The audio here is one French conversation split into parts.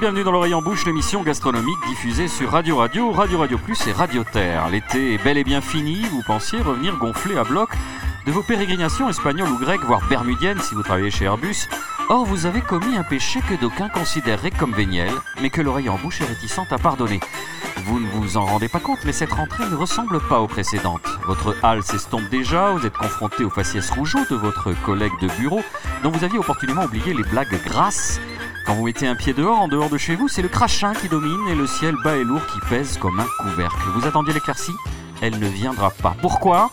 Bienvenue dans l'oreille en bouche, l'émission gastronomique diffusée sur Radio Radio, Radio Radio Plus et Radio Terre. L'été est bel et bien fini, vous pensiez revenir gonfler à bloc de vos pérégrinations espagnoles ou grecques, voire bermudiennes si vous travaillez chez Airbus. Or, vous avez commis un péché que d'aucuns considéreraient comme véniel, mais que l'oreille en bouche est réticente à pardonner. Vous ne vous en rendez pas compte, mais cette rentrée ne ressemble pas aux précédentes. Votre halle s'estompe déjà, vous êtes confronté aux faciès rougeaux de votre collègue de bureau, dont vous aviez opportunément oublié les blagues grasses. Quand vous mettez un pied dehors, en dehors de chez vous, c'est le crachin qui domine et le ciel bas et lourd qui pèse comme un couvercle. Vous attendiez l'éclaircie Elle ne viendra pas. Pourquoi?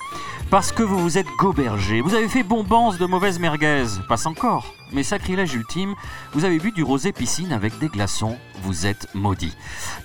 Parce que vous vous êtes gobergé, vous avez fait bombance de mauvaises merguez, passe encore. Mais sacrilège ultime, vous avez bu du rosé piscine avec des glaçons, vous êtes maudit.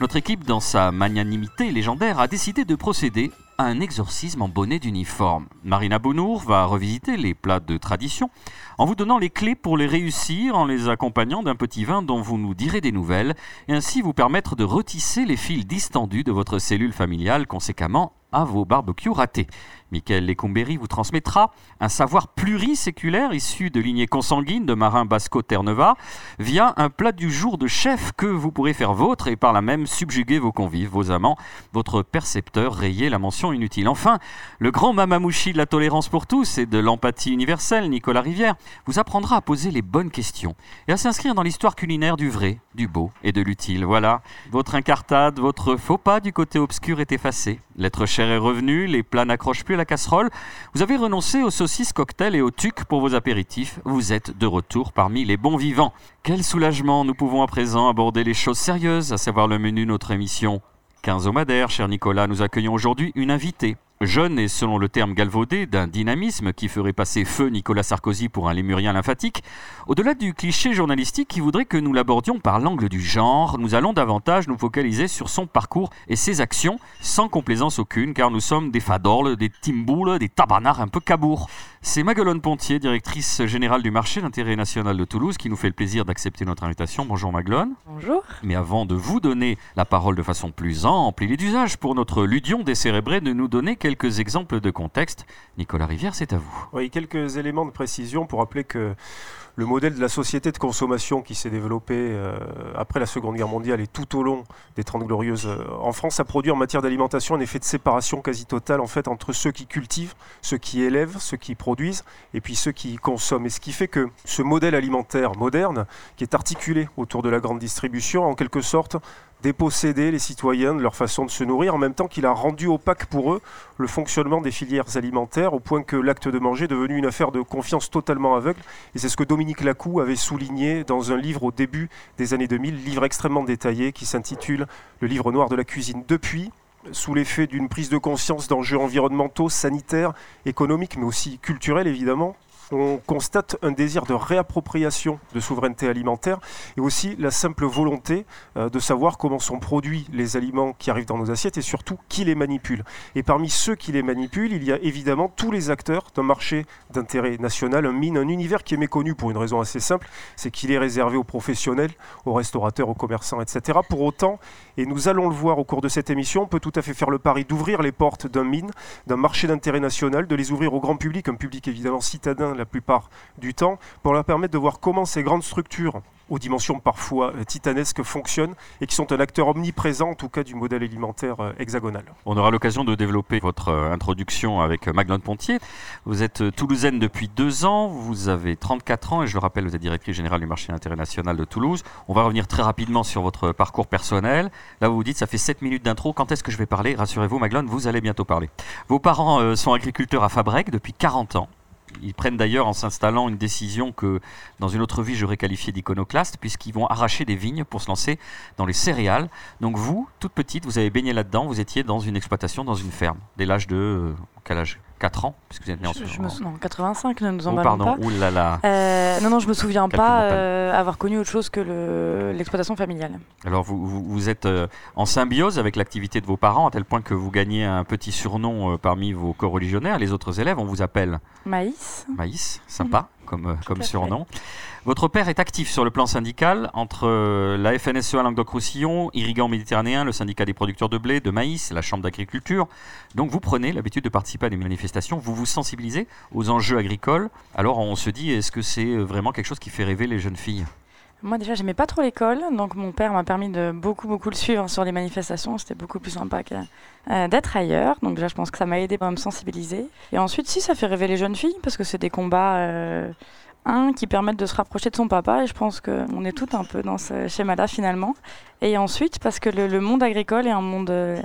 Notre équipe, dans sa magnanimité légendaire, a décidé de procéder un exorcisme en bonnet d'uniforme. Marina Bonour va revisiter les plats de tradition en vous donnant les clés pour les réussir, en les accompagnant d'un petit vin dont vous nous direz des nouvelles, et ainsi vous permettre de retisser les fils distendus de votre cellule familiale, conséquemment à vos barbecues ratés. Michael Lecomberi vous transmettra un savoir pluriséculaire issu de lignées consanguines de marins basco-terneva via un plat du jour de chef que vous pourrez faire vôtre et par là même subjuguer vos convives, vos amants, votre percepteur rayer la mention inutile. Enfin, le grand mamamouchi de la tolérance pour tous et de l'empathie universelle, Nicolas Rivière, vous apprendra à poser les bonnes questions et à s'inscrire dans l'histoire culinaire du vrai, du beau et de l'utile. Voilà, votre incartade, votre faux pas du côté obscur est effacé. L'être cher est revenu, les plats n'accrochent plus la casserole. Vous avez renoncé aux saucisses cocktails et aux tucs pour vos apéritifs. Vous êtes de retour parmi les bons vivants. Quel soulagement, nous pouvons à présent aborder les choses sérieuses, à savoir le menu de notre émission. Quinzomadaire, cher Nicolas, nous accueillons aujourd'hui une invitée. Jeune et selon le terme galvaudé d'un dynamisme qui ferait passer feu Nicolas Sarkozy pour un lémurien lymphatique, au-delà du cliché journalistique qui voudrait que nous l'abordions par l'angle du genre, nous allons davantage nous focaliser sur son parcours et ses actions, sans complaisance aucune, car nous sommes des fadorles, des timboules, des tabarnards un peu cabours. C'est Maguelone Pontier, directrice générale du marché d'intérêt national de Toulouse, qui nous fait le plaisir d'accepter notre invitation. Bonjour Maguelone. Bonjour. Mais avant de vous donner la parole de façon plus ample, il est d'usage pour notre ludion décérébré de nous donner quelques exemples de contexte. Nicolas Rivière, c'est à vous. Oui, quelques éléments de précision pour rappeler que le modèle de la société de consommation qui s'est développé euh, après la Seconde Guerre mondiale et tout au long des Trente Glorieuses euh, en France a produit en matière d'alimentation un effet de séparation quasi totale entre ceux qui cultivent, ceux qui élèvent, ceux qui produisent et puis ceux qui consomment. Et ce qui fait que ce modèle alimentaire moderne, qui est articulé autour de la grande distribution, en quelque sorte déposséder les citoyens de leur façon de se nourrir, en même temps qu'il a rendu opaque pour eux le fonctionnement des filières alimentaires, au point que l'acte de manger est devenu une affaire de confiance totalement aveugle. Et c'est ce que Dominique Lacou avait souligné dans un livre au début des années 2000, livre extrêmement détaillé qui s'intitule Le livre noir de la cuisine. Depuis, sous l'effet d'une prise de conscience d'enjeux environnementaux, sanitaires, économiques, mais aussi culturels évidemment, on constate un désir de réappropriation de souveraineté alimentaire et aussi la simple volonté euh, de savoir comment sont produits les aliments qui arrivent dans nos assiettes et surtout qui les manipule. Et parmi ceux qui les manipulent, il y a évidemment tous les acteurs d'un marché d'intérêt national, un mine, un univers qui est méconnu pour une raison assez simple, c'est qu'il est réservé aux professionnels, aux restaurateurs, aux commerçants, etc. Pour autant, et nous allons le voir au cours de cette émission, on peut tout à fait faire le pari d'ouvrir les portes d'un mine, d'un marché d'intérêt national, de les ouvrir au grand public, un public évidemment citadin la plupart du temps, pour leur permettre de voir comment ces grandes structures aux dimensions parfois euh, titanesques fonctionnent et qui sont un acteur omniprésent en tout cas du modèle alimentaire euh, hexagonal. On aura l'occasion de développer votre euh, introduction avec Maglone Pontier. Vous êtes toulousaine depuis deux ans, vous avez 34 ans et je le rappelle, vous êtes directrice générale du marché d'intérêt national de Toulouse. On va revenir très rapidement sur votre parcours personnel. Là, vous vous dites, ça fait 7 minutes d'intro, quand est-ce que je vais parler? Rassurez-vous, Maglone, vous allez bientôt parler. Vos parents sont agriculteurs à Fabrec depuis 40 ans. Ils prennent d'ailleurs en s'installant une décision que dans une autre vie j'aurais qualifiée d'iconoclaste, puisqu'ils vont arracher des vignes pour se lancer dans les céréales. Donc vous, toute petite, vous avez baigné là-dedans, vous étiez dans une exploitation, dans une ferme, dès l'âge de... Euh, quel âge? 4 ans, puisque vous êtes né en je, je me souviens, 85, ne nous en oh, parlons pardon, pas. Ouh là là. Euh, non, non, je me souviens pas euh, avoir connu autre chose que le- l'exploitation familiale. Alors vous, vous, vous êtes euh, en symbiose avec l'activité de vos parents, à tel point que vous gagnez un petit surnom euh, parmi vos co-religionnaires. Les autres élèves, on vous appelle Maïs, Maïs, sympa comme, euh, comme à fait. surnom. Votre père est actif sur le plan syndical entre euh, la FNSEA Languedoc-Roussillon, Irrigant Méditerranéen, le syndicat des producteurs de blé, de maïs, la Chambre d'agriculture. Donc vous prenez l'habitude de participer à des manifestations, vous vous sensibilisez aux enjeux agricoles. Alors on se dit, est-ce que c'est euh, vraiment quelque chose qui fait rêver les jeunes filles? Moi déjà, j'aimais pas trop l'école, donc mon père m'a permis de beaucoup beaucoup le suivre sur les manifestations. C'était beaucoup plus sympa que euh, d'être ailleurs. Donc déjà, je pense que ça m'a aidé à me sensibiliser. Et ensuite, si ça fait rêver les jeunes filles, parce que c'est des combats euh, un qui permettent de se rapprocher de son papa. Et je pense qu'on est tout un peu dans ce schéma-là finalement. Et ensuite, parce que le, monde agricole est un monde euh,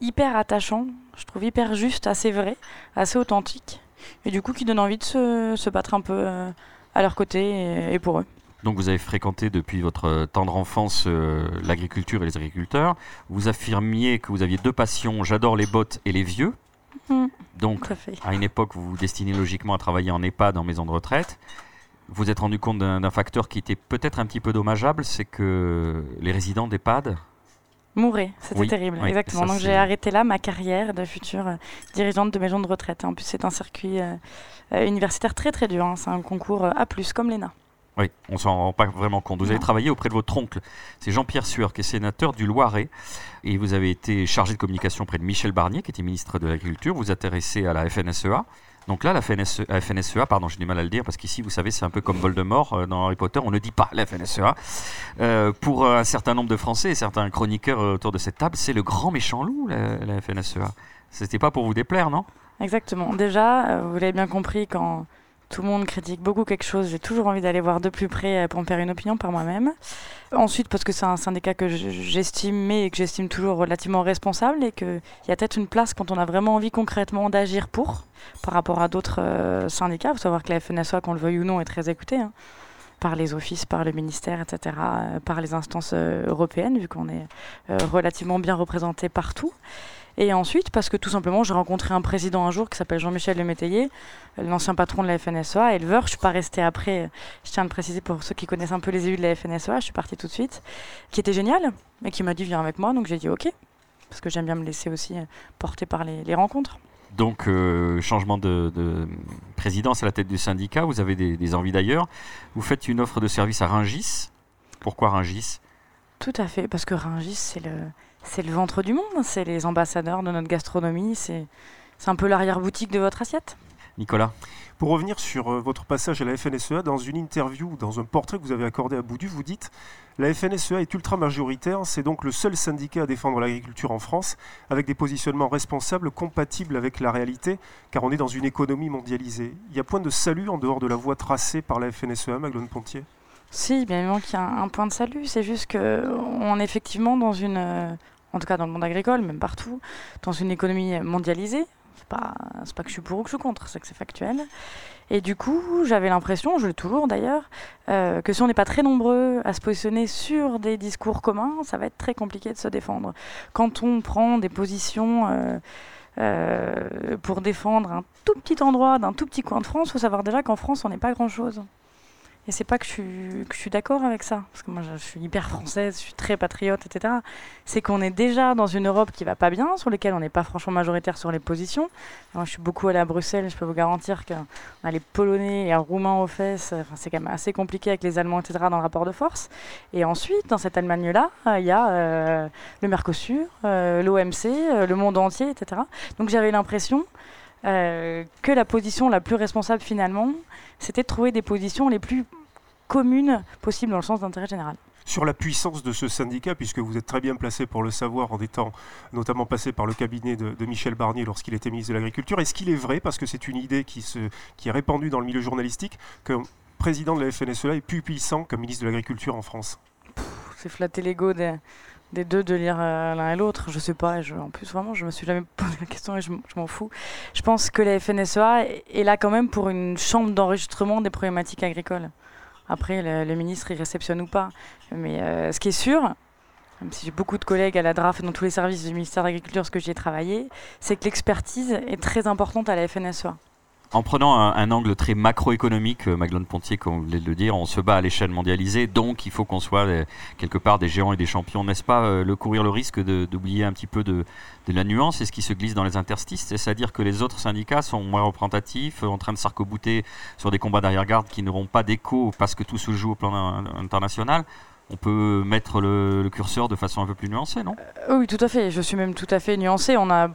hyper attachant, je trouve hyper juste, assez vrai, assez authentique, et du coup qui donne envie de se, battre un peu à leur côté et pour eux. Donc vous avez fréquenté depuis votre tendre enfance euh, l'agriculture et les agriculteurs. Vous affirmiez que vous aviez deux passions, j'adore les bottes et les vieux. Mm. Donc à une époque, vous vous destinez logiquement à travailler en EHPAD, en maison de retraite. Vous vous êtes rendu compte d'un facteur qui était peut-être un petit peu dommageable, c'est que les résidents d'EHPAD, Mourir, c'était Oui, terrible, oui, exactement. ça, Donc j'ai arrêté là ma carrière de future euh, dirigeante de maison de retraite. En plus, c'est un circuit euh, euh, universitaire très très dur. hein. C'est un concours euh, A+, comme l'ENA. Oui, on s'en rend pas vraiment compte. Vous avez travaillé auprès de votre oncle, c'est Jean-Pierre Sueur, qui est sénateur du Loiret, et vous avez été chargé de communication près de Michel Barnier, qui était ministre de l'Agriculture. Vous intéressez à la FNSEA. Donc là, la FNSE la FNSEA, pardon, j'ai du mal à le dire, parce qu'ici, vous savez, c'est un peu comme Voldemort euh, dans Harry Potter, on ne dit pas la FNSEA. Euh, pour euh, un certain nombre de Français et certains chroniqueurs euh, autour de cette table, c'est le grand méchant loup, la, la FNSEA. C'était pas pour vous déplaire, non? Exactement. Déjà, euh, vous l'avez bien compris, quand tout le monde critique beaucoup quelque chose, j'ai toujours envie d'aller voir de plus près euh, pour me faire une opinion par moi-même. Ensuite, parce que c'est un syndicat que j'estime et que j'estime toujours relativement responsable et qu'il y a peut-être une place quand on a vraiment envie concrètement d'agir pour, par rapport à d'autres euh, syndicats. Il faut savoir que la FNSEA, qu'on le veuille ou non, est très écoutée. hein, par les offices, par le ministère, etc., euh, par les instances européennes, vu qu'on est relativement bien représenté partout. Et ensuite, parce que tout simplement, j'ai rencontré un président un jour qui s'appelle Jean-Michel Le Métayer, euh, l'ancien patron de la FNSEA, éleveur. Je suis pas restée après, je tiens à le préciser pour ceux qui connaissent un peu les élus de la FNSEA, je suis partie tout de suite, qui était génial, et qui m'a dit viens avec moi, donc j'ai dit ok, parce que j'aime bien me laisser aussi euh, porter par les, les rencontres. Donc, euh, changement de, de présidence à la tête du syndicat, vous avez des, des envies d'ailleurs. Vous faites une offre de service à Ringis. Pourquoi Ringis? Tout à fait, parce que Rungis, c'est le, c'est le ventre du monde, c'est les ambassadeurs de notre gastronomie, c'est, un peu l'arrière-boutique de votre assiette. Nicolas Pour revenir sur euh, votre passage à la FNSEA, dans une interview, dans un portrait que vous avez accordé à Boudu, vous dites La FNSEA est ultra majoritaire, c'est donc le seul syndicat à défendre l'agriculture en France, avec des positionnements responsables, compatibles avec la réalité, car on est dans une économie mondialisée. Il y a point de salut en dehors de la voie tracée par la FNSEA, Maglone Pontier? Si, bien évidemment qu'il y a un, point de salut. C'est juste qu'on est effectivement dans une, euh, en tout cas dans le monde agricole, même partout, dans une économie mondialisée. C'est pas, pas que je suis pour ou que je suis contre, c'est que c'est factuel. Et du coup, j'avais l'impression, je l'ai toujours d'ailleurs, euh, que si on n'est pas très nombreux à se positionner sur des discours communs, ça va être très compliqué de se défendre. Quand on prend des positions euh, pour défendre un tout petit endroit d'un tout petit coin de France, il faut savoir déjà qu'en France, on n'est pas grand-chose. Et c'est pas que je suis, d'accord avec ça, parce que moi je, suis hyper française, je suis très patriote, etc. C'est qu'on est déjà dans une Europe qui va pas bien, sur laquelle on n'est pas franchement majoritaire sur les positions. Moi je suis beaucoup allée à Bruxelles, je peux vous garantir qu'on a les Polonais et les Roumains aux fesses, enfin, c'est quand même assez compliqué avec les Allemands, etc. dans le rapport de force. Et ensuite, dans cette Allemagne-là, euh, il y a euh, le Mercosur, euh, l'OMC, euh, le monde entier, etc. Donc j'avais l'impression euh, que la position la plus responsable finalement, c'était de trouver des positions les plus communes possibles dans le sens d'intérêt général. Sur la puissance de ce syndicat, puisque vous êtes très bien placé pour le savoir en étant notamment passé par le cabinet de, de Michel Barnier lorsqu'il était ministre de l'Agriculture, est-ce qu'il est vrai, parce que c'est une idée qui, se, qui est répandue dans le milieu journalistique, qu'un président de la FNSEA est plus puissant qu'un ministre de l'Agriculture en France? C'est flatter l'ego des, des deux de lire euh, l'un et l'autre. Je sais pas. je- en plus, vraiment, je me suis jamais posé la question et je, m'en fous. Je pense que la FNSEA est- là quand même pour une chambre d'enregistrement des problématiques agricoles. Après, le, le ministre, il réceptionne ou pas. Mais euh, ce qui est sûr, même si j'ai beaucoup de collègues à la DRAF et dans tous les services du ministère de l'Agriculture, ce que j'y ai travaillé, c'est que l'expertise est très importante à la FNSEA. En prenant un, angle très macroéconomique, euh, Maglone Pontier, comme vous venez le dire, on se bat à l'échelle mondialisée, donc il faut qu'on soit euh, quelque part des géants et des champions, n'est-ce pas euh, Le courir le risque d'oublier un petit peu de, la nuance et ce qui se glisse dans les interstices, c'est-à-dire que les autres syndicats sont moins représentatifs, en train de s'arc-bouter sur des combats d'arrière-garde qui n'auront pas d'écho parce que tout se joue au plan in- international. On peut mettre le, curseur de façon un peu plus nuancée, non? Oui, tout à fait. Je suis même tout à fait nuancée. On a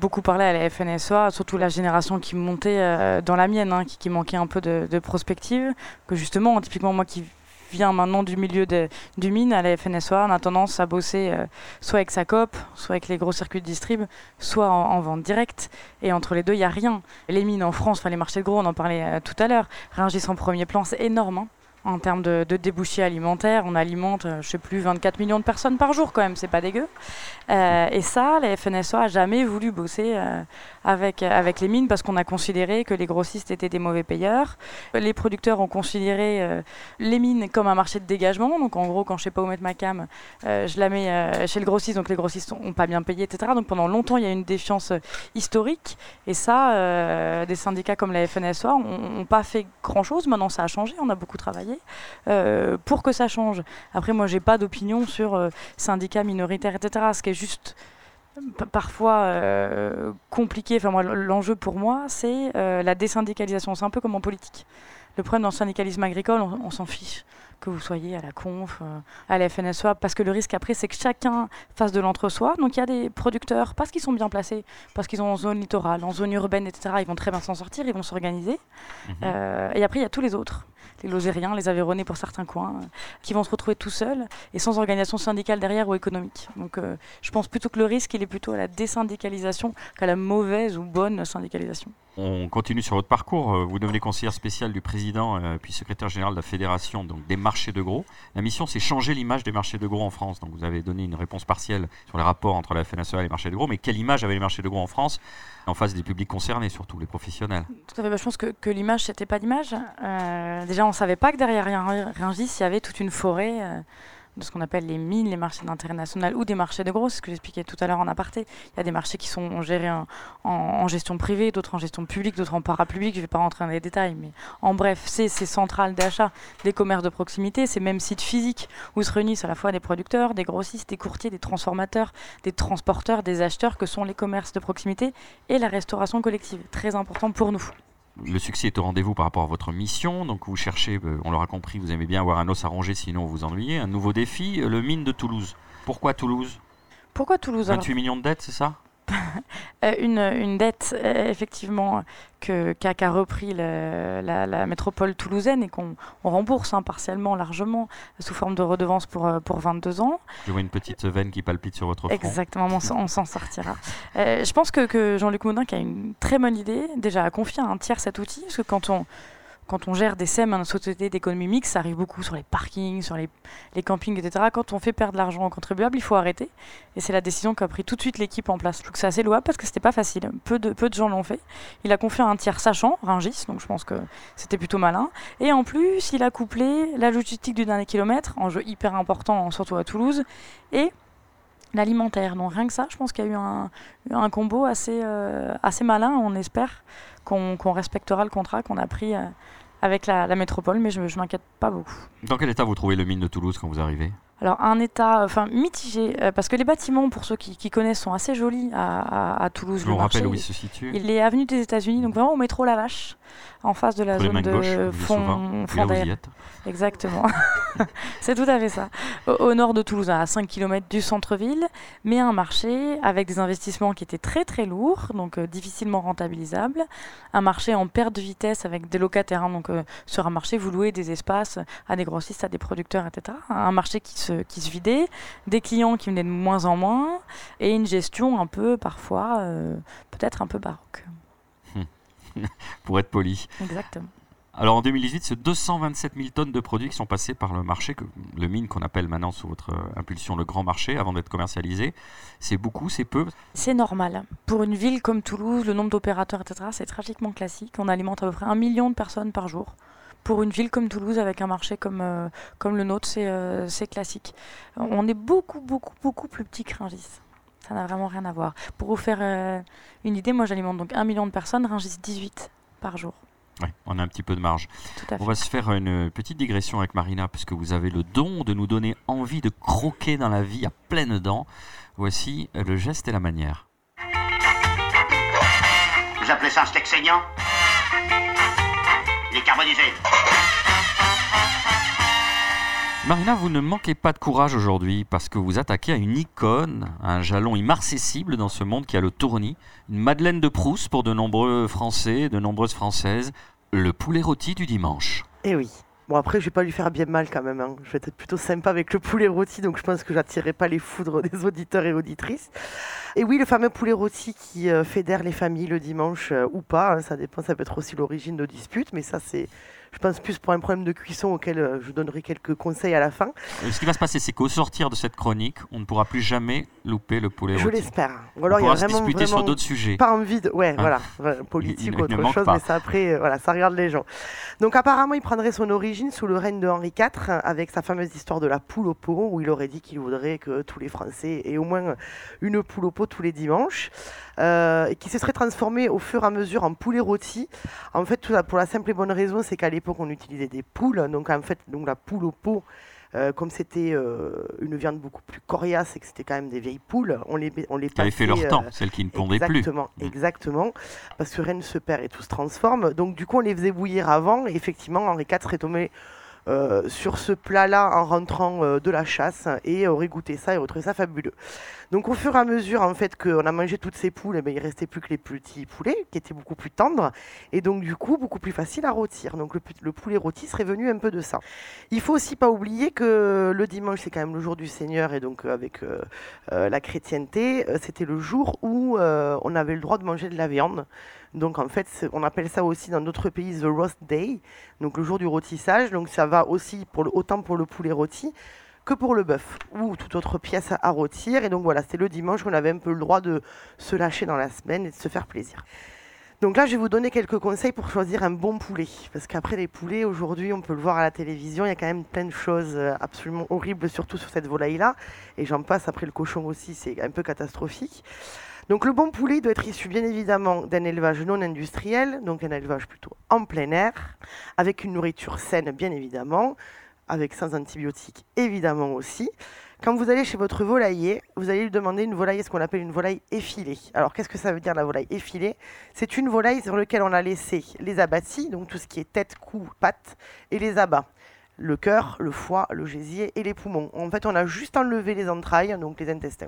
beaucoup parlé à la FNSEA, surtout la génération qui montait euh, dans la mienne, hein, qui, manquait un peu de, de prospective. Que justement, typiquement moi qui vient maintenant du milieu du mine à la FNSOA, on a tendance à bosser euh, soit avec sa COP, soit avec les gros circuits de distrib, soit en, vente directe. Et entre les deux, il n'y a rien. Les mines en France, enfin les marchés de gros, on en parlait euh, tout à l'heure, Rungis en premier plan, c'est énorme. Hein en termes de, débouchés alimentaires. On alimente, euh, je sais plus, 24 millions de personnes par jour quand même, c'est pas dégueu. Euh, et ça, la FNSA a jamais voulu bosser euh, avec, avec les mines parce qu'on a considéré que les grossistes étaient des mauvais payeurs. Les producteurs ont considéré les mines comme un marché de dégagement. Donc en gros, quand je sais pas où mettre ma cam, je la mets chez le grossiste, donc les grossistes n'ont pas bien payé, etc. Donc pendant longtemps, il y a une défiance historique. Et ça, des syndicats comme la FNSA n'ont pas fait grand-chose. Maintenant, ça a changé, on a beaucoup travaillé. Euh, pour que ça change. Après, moi, j'ai pas d'opinion sur euh, syndicats minoritaires, etc. Ce qui est juste parfois euh, compliqué. Enfin, moi, l'enjeu pour moi, c'est la désyndicalisation. C'est un peu comme en politique. Le problème dans le syndicalisme agricole, on, s'en fiche que vous soyez à la conf, à la FNSEA, parce que le risque après, c'est que chacun fasse de l'entre-soi. Donc il y a des producteurs, parce qu'ils sont bien placés, parce qu'ils sont en zone littorale, en zone urbaine, etc., ils vont très bien s'en sortir, ils vont s'organiser. Mhm. et après, il y a tous les autres les Lozériens, les Aveyronais pour certains coins, euh, qui vont se retrouver tout seuls et sans organisation syndicale derrière ou économique. Donc euh, je pense plutôt que le risque, il est plutôt à la désyndicalisation qu'à la mauvaise ou bonne syndicalisation. On continue sur votre parcours. Euh, vous devenez conseillère spéciale du président puis secrétaire général de la fédération des marchés de gros. La mission, c'est changer l'image des marchés de gros en France. Donc vous avez donné une réponse partielle sur les rapports entre la FNSEA et les marchés de gros. Mais quelle image avaient les marchés de gros en France en face des publics concernés, surtout les professionnels? Bah, je pense que, l'image, c'était pas l'image. déjà, on ne savait pas que derrière Rungis, il y avait toute une forêt euh, de ce qu'on appelle les mines, les marchés d'intérêt national ou des marchés de gros, ce que j'expliquais tout à l'heure en aparté. Il y a des marchés qui sont gérés en, gestion privée, d'autres en gestion publique, d'autres en parapublique. Je ne vais pas rentrer dans les détails, mais en bref, c'est ces centrales d'achat des commerces de proximité, ces mêmes sites physiques où se réunissent à la fois des producteurs, des grossistes, des courtiers, des transformateurs, des transporteurs, des acheteurs, que sont les commerces de proximité et la restauration collective. Très important pour nous le succès est au rendez-vous par rapport à votre mission. Donc vous cherchez, euh, on l'aura compris, vous aimez bien avoir un os à ronger, sinon vous ennuyez. Un nouveau défi, euh, le mine de Toulouse. Pourquoi Toulouse? Pourquoi Toulouse 28 millions de dettes, c'est ça? Euh, une, dette, euh, effectivement, que, qu'a, repris la, métropole toulousaine et qu'on rembourse hein, partiellement, largement, sous forme de redevance pour, euh, pour 22 ans. Je vois une petite veine qui palpite sur votre front. Exactement, on, s'en sortira. je pense que, que Jean-Luc Moudin a une très bonne idée, déjà à confier à un tiers cet outil, parce que quand on quand on gère des SEM, une société d'économie mixte, ça arrive beaucoup sur les parkings, sur les, campings, etc. Quand on fait perdre l'argent aux contribuables, il faut arrêter. Et c'est la décision qu'a pris tout de suite l'équipe en place. Je trouve que c'est assez louable parce que c'était pas facile. Peu de, peu de gens l'ont fait. Il a confié à un tiers sachant, Ringis, donc je pense que c'était plutôt malin. Et en plus, il a couplé la logistique du dernier kilomètre, enjeu hyper important, surtout à Toulouse, et l'alimentaire. Donc rien que ça, je pense qu'il y a eu un, un combo assez, euh, assez malin. On espère qu'on respectera le contrat qu'on a pris euh, avec la, métropole, mais je ne m'inquiète pas beaucoup. Dans quel état vous trouvez le mine de Toulouse quand vous arrivez? Alors un état enfin mitigé euh, parce que les bâtiments pour ceux qui, connaissent sont assez jolis à, Toulouse. Je vous rappelle où il se situe. Il est avenue des États-Unis donc vraiment au métro La Vache en face de la zone de fond, fond Exactement. c'est tout à fait ça. Au, nord de Toulouse, à 5 km du centre-ville, mais un marché avec des investissements qui étaient très très lourds, donc euh, difficilement rentabilisables. Un marché en perte de vitesse avec des locataires. Hein, donc euh, sur un marché, vous louez des espaces à des grossistes, à des producteurs, etc. Un marché qui se, qui se vidait, des clients qui venaient de moins en moins, et une gestion un peu parfois, euh, peut-être un peu baroque. pour être poli. Exactement. Alors en 2018, c'est 227 000 tonnes de produits qui sont passés par le marché, que, le mine qu'on appelle maintenant sous votre euh, impulsion le grand marché, avant d'être commercialisé. C'est beaucoup, c'est peu? C'est normal. Pour une ville comme Toulouse, le nombre d'opérateurs, etc., c'est tragiquement classique. On alimente à peu près un million de personnes par jour. Pour une ville comme Toulouse, avec un marché comme, euh, comme le nôtre, euh, c'est classique. On est beaucoup, beaucoup, beaucoup plus petit que Ringis. Ça n'a vraiment rien à voir. Pour vous faire une idée, moi j'alimente donc un million de personnes, Ringis 18 par jour on a un petit peu de marge. On va se faire une petite digression avec Marina, puisque vous avez le don de nous donner envie de croquer dans la vie à pleines dents. Voici le geste et la manière. Vous appelez ça un steak saignant? Il est carbonisé. Marina, vous ne manquez pas de courage aujourd'hui parce que vous attaquez à une icône, un jalon immarcessible dans ce monde qui a le tournis, une Madeleine de Proust pour de nombreux Français, de nombreuses Françaises, le poulet rôti du dimanche. Eh oui. Bon, après, je vais pas lui faire bien mal quand même. hein. Je vais être plutôt sympa avec le poulet rôti, donc je pense que j'attirerai pas les foudres des auditeurs et auditrices. Et oui, le fameux poulet rôti qui euh, fédère les familles le dimanche euh, ou pas, hein, ça dépend, ça peut être aussi l'origine de disputes, mais ça, c'est, je pense, plus pour un problème de cuisson auquel euh, je donnerai quelques conseils à la fin. Ce qui va se passer, c'est qu'au sortir de cette chronique, on ne pourra plus jamais louper le poulet je l'espère. Ou On il y a pourra se vraiment, disputer sur d'autres sujets. pas envie de. Ouais, Hein voilà, politique ou autre chose, pas. mais ça après, euh, voilà, ça regarde les gens. Donc apparemment, il prendrait son origine sous le règne de Henri IV, euh, avec sa fameuse histoire de la poule au pot, où il aurait dit qu'il voudrait que tous les Français aient au moins une poule au pot tous les dimanches, euh, qui se serait transformé au fur et à mesure en poulet rôti. En fait, tout ça pour la simple et bonne raison, c'est qu'à l'époque, on utilisait des poules, donc en fait, donc la poule au pot. euh, comme c'était euh, une viande beaucoup plus coriace et que c'était quand même des vieilles poules, on les, on les avaient fait leur passait, temps, celles qui ne pondaient plus. Exactement, Mm. exactement. Parce que rien ne se perd et tout se transforme. Donc du coup, on les faisait bouillir avant. Et effectivement, Henri IV serait tombé euh, sur ce plat-là en rentrant euh, de la chasse et aurait goûté ça et aurait trouvé ça fabuleux. Donc au fur et à mesure, en fait, qu'on a mangé toutes ces poules, eh ben, il restait plus que les petits poulets, qui étaient beaucoup plus tendres, et donc du coup beaucoup plus facile à rôtir. Donc le, poulet rôti serait venu un peu de ça. Il faut aussi pas oublier que le dimanche, c'est quand même le jour du Seigneur, et donc euh, avec euh, euh, la chrétienté, c'était le jour où on avait le droit de manger de la viande. Donc en fait, on appelle ça aussi dans d'autres pays the roast day, donc le jour du rôtissage. Donc ça va aussi autant pour le poulet rôti que pour le bœuf ou toute autre pièce à, rôtir. Et donc voilà, c'est le dimanche qu'on avait un peu le droit de se lâcher dans la semaine et de se faire plaisir. Donc là, je vais vous donner quelques conseils pour choisir un bon poulet. Parce qu'après, les poulets, aujourd'hui, on peut le voir à la télévision, il y a quand même plein de choses euh, absolument horribles, surtout sur cette volaille-là. Et j'en passe, après le cochon aussi, c'est un peu catastrophique. Donc le bon poulet doit être issu bien évidemment d'un élevage non industriel, donc un élevage plutôt en plein air, avec une nourriture saine bien évidemment, avec sans antibiotiques évidemment aussi. Quand vous allez chez votre volailler, vous allez lui demander une volaille, ce qu'on appelle une volaille effilée. Alors qu'est-ce que ça veut dire la volaille effilée? C'est une volaille sur laquelle on a laissé les abattis, donc tout ce qui est tête, cou, pattes, et les abats. Le cœur, le foie, le gésier et les poumons. En fait, on a juste enlevé les entrailles, donc les intestins.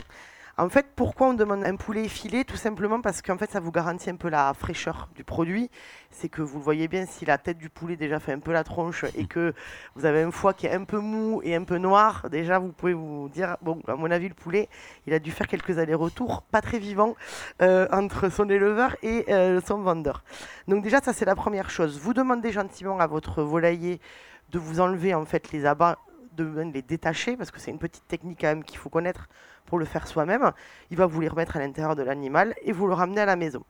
En fait, pourquoi on demande un poulet effilé? Tout simplement parce qu'en fait, ça vous garantit un peu la fraîcheur du produit. C'est que vous voyez bien, si la tête du poulet déjà fait un peu la tronche et que vous avez un foie qui est un peu mou et un peu noir, déjà vous pouvez vous dire, bon, à mon avis, le poulet, il a dû faire quelques allers-retours, pas très vivants, euh, entre son éleveur et euh, son vendeur. Donc déjà, ça c'est la première chose. Vous demandez gentiment à votre volailler de vous enlever en fait les abats, de les détacher, parce que c'est une petite technique quand même qu'il faut connaître pour le faire soi-même. Il va vous les remettre à l'intérieur de l'animal et vous le ramener à la maison.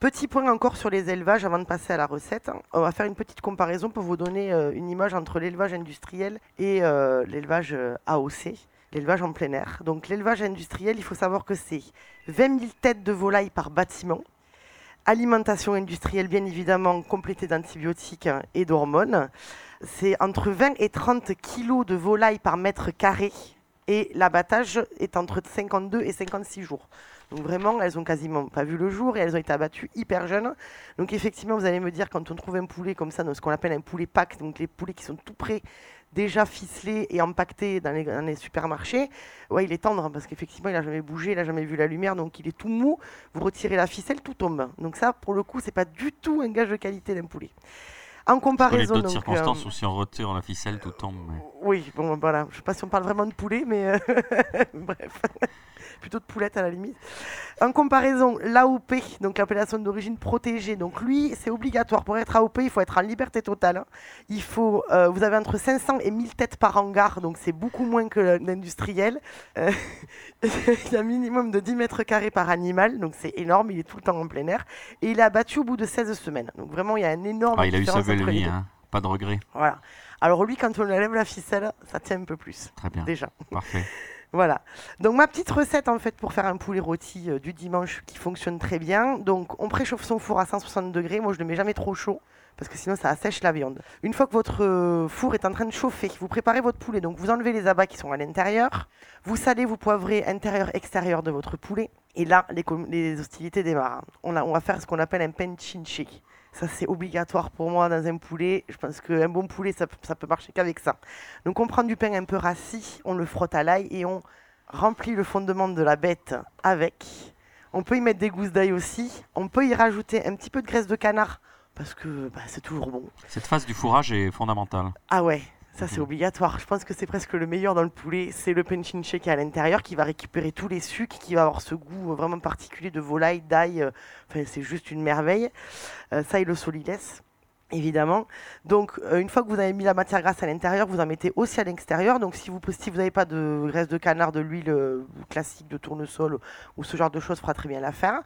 Petit point encore sur les élevages avant de passer à la recette. On va faire une petite comparaison pour vous donner euh, une image entre l'élevage industriel et euh, l'élevage euh, AOC, l'élevage en plein air. Donc l'élevage industriel, il faut savoir que c'est 20 000 têtes de volailles par bâtiment. Alimentation industrielle, bien évidemment, complétée d'antibiotiques et d'hormones. C'est entre 20 et 30 kilos de volailles par mètre carré et l'abattage est entre 52 et 56 jours. Donc vraiment, elles ont quasiment pas vu le jour et elles ont été abattues hyper jeunes. Donc effectivement, vous allez me dire, quand on trouve un poulet comme ça, dans ce qu'on appelle un poulet pack, donc les poulets qui sont tout prêts, déjà ficelés et empaquetés dans les, dans les supermarchés, ouais, il est tendre hein, parce qu'effectivement, il n'a jamais bougé, il n'a jamais vu la lumière, donc il est tout mou. Vous retirez la ficelle, tout tombe. Donc ça, pour le coup, c'est pas du tout un gage de qualité d'un poulet. En Dans les comparaison, d'autres circonstances euh, où si on retire la ficelle, tout tombe. mais- oui, bon, voilà. Je sais pas si on parle vraiment de poulet, mais euh, bref. Plutôt de poulette à la limite. En comparaison, l'AOP, donc l'appellation d'origine protégée, donc lui, c'est obligatoire. Pour être AOP, il faut être en liberté totale. Il faut, euh, vous avez entre 500 et 1000 têtes par hangar, donc c'est beaucoup moins que l'industriel. Euh, il y a un minimum de 10 mètres carrés par animal, donc c'est énorme. Il est tout le temps en plein air. Et il est abattu au bout de 16 semaines. Donc vraiment, il y a un énorme Ah, il a eu sa belle vie, hein. pas de regret. Voilà. Alors lui, quand on enlève la ficelle, ça tient un peu plus, Très bien, déjà. parfait. Voilà. Donc ma petite recette en fait pour faire un poulet rôti euh, du dimanche qui fonctionne très bien. Donc on préchauffe son four à 160 degrés. Moi je ne le mets jamais trop chaud parce que sinon ça assèche la viande. Une fois que votre euh, four est en train de chauffer, vous préparez votre poulet. Donc vous enlevez les abats qui sont à l'intérieur. Vous salez, vous poivrez intérieur extérieur de votre poulet. Et là les, les hostilités démarrent. On, a- va faire ce qu'on appelle un penchinche. Ça, c'est obligatoire pour moi dans un poulet. Je pense qu'un bon poulet, ça, ça peut marcher qu'avec ça. Donc, on prend du pain un peu rassis, on le frotte à l'ail et on remplit le fondement de la bête avec. On peut y mettre des gousses d'ail aussi. On peut y rajouter un petit peu de graisse de canard parce que bah, c'est toujours bon. Cette phase du fourrage est fondamentale. Ah ouais, ça c'est Mhm. obligatoire. Je pense que c'est presque le meilleur dans le poulet. C'est le penchinche qui est à l'intérieur, qui va récupérer tous les sucres, qui va avoir ce goût euh, vraiment particulier de volaille, d'ail. euh, Enfin, c'est juste une merveille. Euh, ça et le solides, évidemment. Donc, euh, une fois que vous avez mis la matière grasse à l'intérieur, vous en mettez aussi à l'extérieur. Donc, si vous si vous n'avez pas de graisse de canard, de l'huile classique de tournesol ou ce genre de choses, fera très bien l'affaire.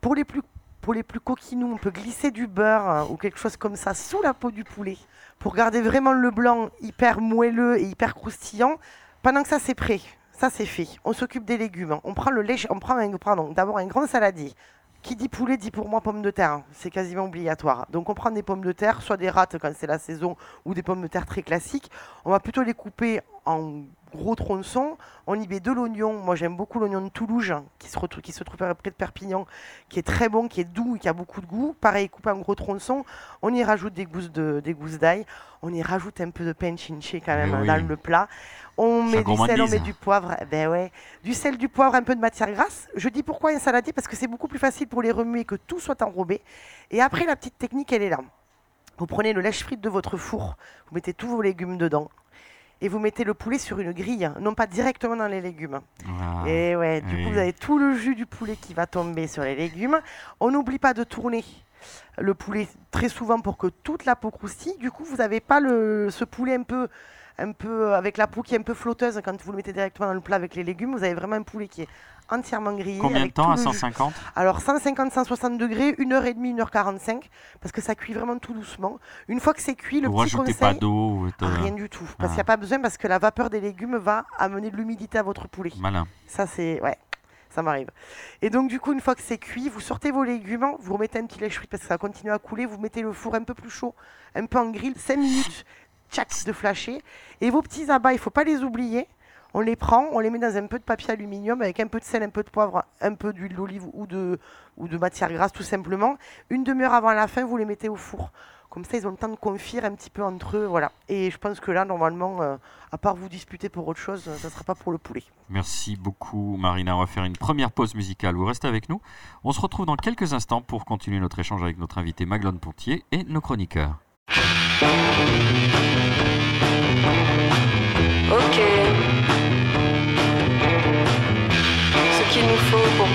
Pour les plus pour les plus coquinous, on peut glisser du beurre hein, ou quelque chose comme ça sous la peau du poulet pour garder vraiment le blanc hyper moelleux et hyper croustillant. Pendant que ça c'est prêt, ça c'est fait. On s'occupe des légumes. On prend le lait, on prend un, d'abord un grand saladier. Qui dit poulet dit pour moi pommes de terre. C'est quasiment obligatoire. Donc on prend des pommes de terre, soit des rates quand c'est la saison, ou des pommes de terre très classiques. On va plutôt les couper en gros tronçons. On y met de l'oignon. Moi j'aime beaucoup l'oignon de Toulouse qui se, retrouve, qui se trouve près de Perpignan, qui est très bon, qui est doux et qui a beaucoup de goût. Pareil, coupé en gros tronçons. On y rajoute des gousses de- des gousses d'ail. On y rajoute un peu de pain chinché quand même hein, oui. dans le plat. On met du sel, on met du poivre. Eh Ben ouais. Du sel, du poivre, un peu de matière grasse. Je dis pourquoi un saladier Parce que c'est beaucoup plus facile pour les remuer que tout soit enrobé. Et après, la petite technique, elle est là. Vous prenez le lèche frite de votre four, vous mettez tous vos légumes dedans. Et vous mettez le poulet sur une grille, non pas directement dans les légumes. Voilà. Et ouais, du oui. coup, vous avez tout le jus du poulet qui va tomber sur les légumes. On n'oublie pas de tourner le poulet très souvent pour que toute la peau croustille. Du coup, vous n'avez pas le, ce poulet un peu, un peu avec la peau qui est un peu flotteuse quand vous le mettez directement dans le plat avec les légumes. Vous avez vraiment un poulet qui est entièrement grillé. Combien de temps à le jus. 150 Alors 150-160 degrés, 1h30, 1h45, parce que ça cuit vraiment tout doucement. Une fois que c'est cuit, le Vous petit rajoutez conseil... pas d'eau Ah, Rien du tout, parce Ah. qu'il n'y a pas besoin, parce que la vapeur des légumes va amener de l'humidité à votre poulet. Malin. Ça, c'est. Ouais, ça m'arrive. Et donc, du coup, une fois que c'est cuit, vous sortez vos légumes, vous remettez un petit lèche parce que ça continue à couler, vous mettez le four un peu plus chaud, un peu en grill, 5 minutes, tchac, de flasher. Et vos petits abats, il ne faut pas les oublier. On les prend, on les met dans un peu de papier aluminium avec un peu de sel, un peu de poivre, un peu d'huile d'olive ou de, matière grasse tout simplement. Une demi-heure avant la fin, vous les mettez au four. Comme ça, ils ont le temps de confire un petit peu entre eux. Voilà. Et je pense que là, normalement, euh, à part vous disputer pour autre chose, ça ne sera pas pour le poulet. Merci beaucoup Marina. On va faire une première pause musicale. Vous restez avec nous. On se retrouve dans quelques instants pour continuer notre échange avec notre invité Maglone Pontier et nos chroniqueurs.